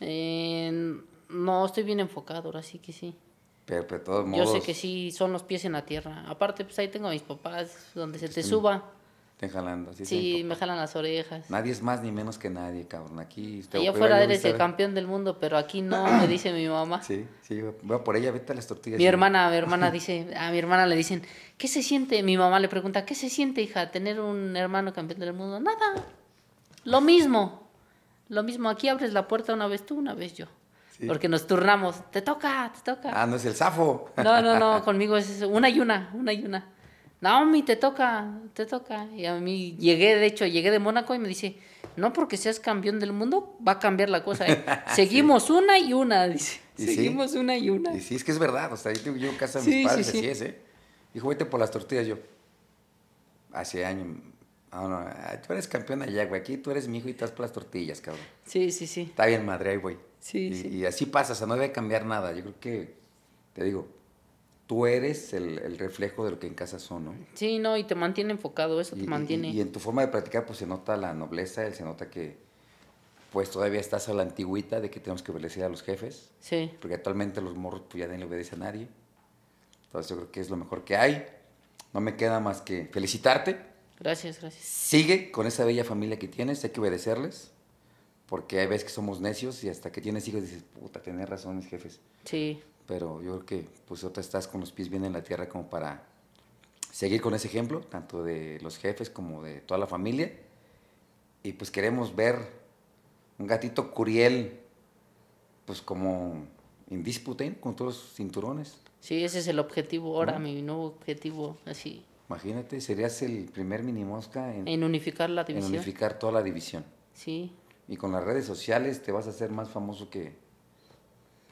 Eh, no, estoy bien enfocado, ahora sí que sí. Pero, de todos modos... Yo sé que sí, son los pies en la tierra. Aparte, pues ahí tengo a mis papás, donde se te suba Estén jalando. Así sí, me jalan las orejas. Nadie es más ni menos que nadie, cabrón. Aquí... Allá afuera eres el campeón del mundo, pero aquí no, me dice mi mamá. Sí, sí, voy por ella, vete a las tortillas. Mi hermana, mi hermana dice, a mi hermana le dicen, ¿qué se siente? Mi mamá le pregunta, ¿qué se siente, hija, tener un hermano campeón del mundo? Nada, lo mismo, lo mismo. Aquí abres la puerta una vez tú, una vez yo. Porque nos turnamos, te toca, te toca. Ah, no es el zafo. No, no, no, conmigo es una y una, una y una. Naomi, te toca, te toca. Y a mí llegué, de hecho, llegué de Mónaco y me dice, no porque seas campeón del mundo, va a cambiar la cosa. ¿eh? Seguimos una y una, dice. Seguimos una y una. Y sí, es que es verdad. O sea, yo llevo casa de mis padres, así es, ¿eh? Dijo, vete por las tortillas yo. Hace años. Ah, no, tú eres campeón allá, güey. Aquí tú eres mi hijo y estás por las tortillas, cabrón. Sí, sí, sí. Está bien, madre, ahí, güey. Sí, y, sí. Y así pasa, o sea, no debe cambiar nada. Yo creo que, te digo, tú eres el, reflejo de lo que en casa son, ¿no? Sí, no, y te mantiene enfocado, eso te mantiene. Y, en tu forma de practicar, pues se nota la nobleza, se nota que, pues todavía estás a la antigüita de que tenemos que obedecer a los jefes. Sí. Porque actualmente los morros, pues ya nadie le obedece a nadie. Entonces yo creo que es lo mejor que hay. No me queda más que felicitarte. Gracias, gracias. Sigue con esa bella familia que tienes, hay que obedecerles. Porque hay veces que somos necios y hasta que tienes hijos dices, puta, tenés razón mis jefes. Sí pero yo creo que pues otra estás con los pies bien en la tierra como para seguir con ese ejemplo, tanto de los jefes como de toda la familia. Y pues queremos ver un gatito curiel, pues como indisputa, con todos los cinturones. Sí, ese es el objetivo ahora, mi nuevo objetivo, así. Imagínate, serías el primer mini mosca en, en unificar la división. En unificar toda la división. Sí. Y con las redes sociales te vas a hacer más famoso que,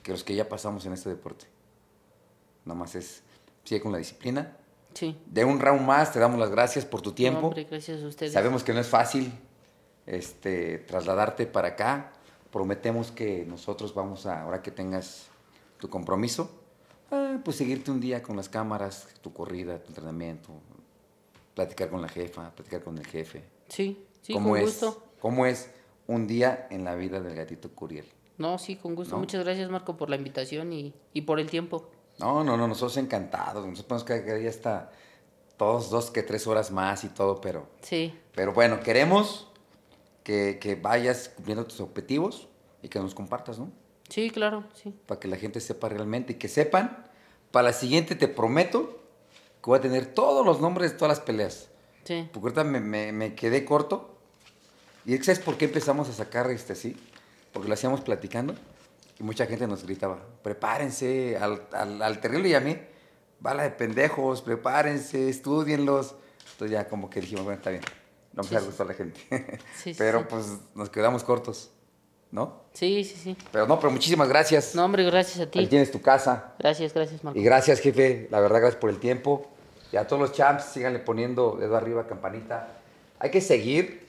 que los que ya pasamos en este deporte. Nada más es, sigue con la disciplina. Sí. De un round más, te damos las gracias por tu tiempo. hombre, gracias a ustedes. Sabemos que no es fácil este, trasladarte para acá. Prometemos que nosotros vamos a, ahora que tengas tu compromiso, eh, pues seguirte un día con las cámaras, tu corrida, tu entrenamiento, platicar con la jefa, platicar con el jefe. Sí, sí, con gusto. ¿Cómo es un día en la vida del gatito Curiel? No, sí, con gusto. Muchas gracias, Marco, por la invitación y, por el tiempo. No, no, no, nosotros encantados. Nosotros podemos que ya está todos dos que tres horas más y todo, pero. Sí. Pero bueno, queremos que, que vayas cumpliendo tus objetivos y que nos compartas, ¿no? Sí, claro, sí. Para que la gente sepa realmente y que sepan. Para la siguiente te prometo que voy a tener todos los nombres de todas las peleas. Sí. Porque ahorita me, me, me quedé corto. ¿Y sabes por qué empezamos a sacar este así? porque lo hacíamos platicando y mucha gente nos gritaba, prepárense, al, al, al terrible y a mí, bala de pendejos, prepárense, estudienlos. Entonces ya como que dijimos, bueno, está bien, no me sí, a la gente. Sí, pero pues nos quedamos cortos, ¿no? Sí, sí, sí. Pero no, pero muchísimas gracias. No, hombre, gracias a ti. Ahí tienes tu casa. Gracias, gracias, Marco. Y gracias, jefe, la verdad, gracias por el tiempo. Y a todos los champs, síganle poniendo dedo arriba, campanita. Hay que seguir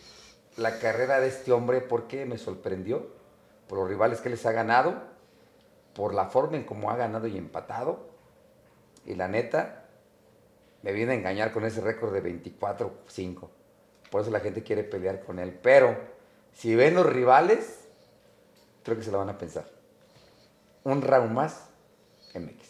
la carrera de este hombre porque me sorprendió por los rivales que les ha ganado, por la forma en cómo ha ganado y empatado. Y la neta, me viene a engañar con ese récord de 24-5. Por eso la gente quiere pelear con él. Pero si ven los rivales, creo que se lo van a pensar. Un round más, MX.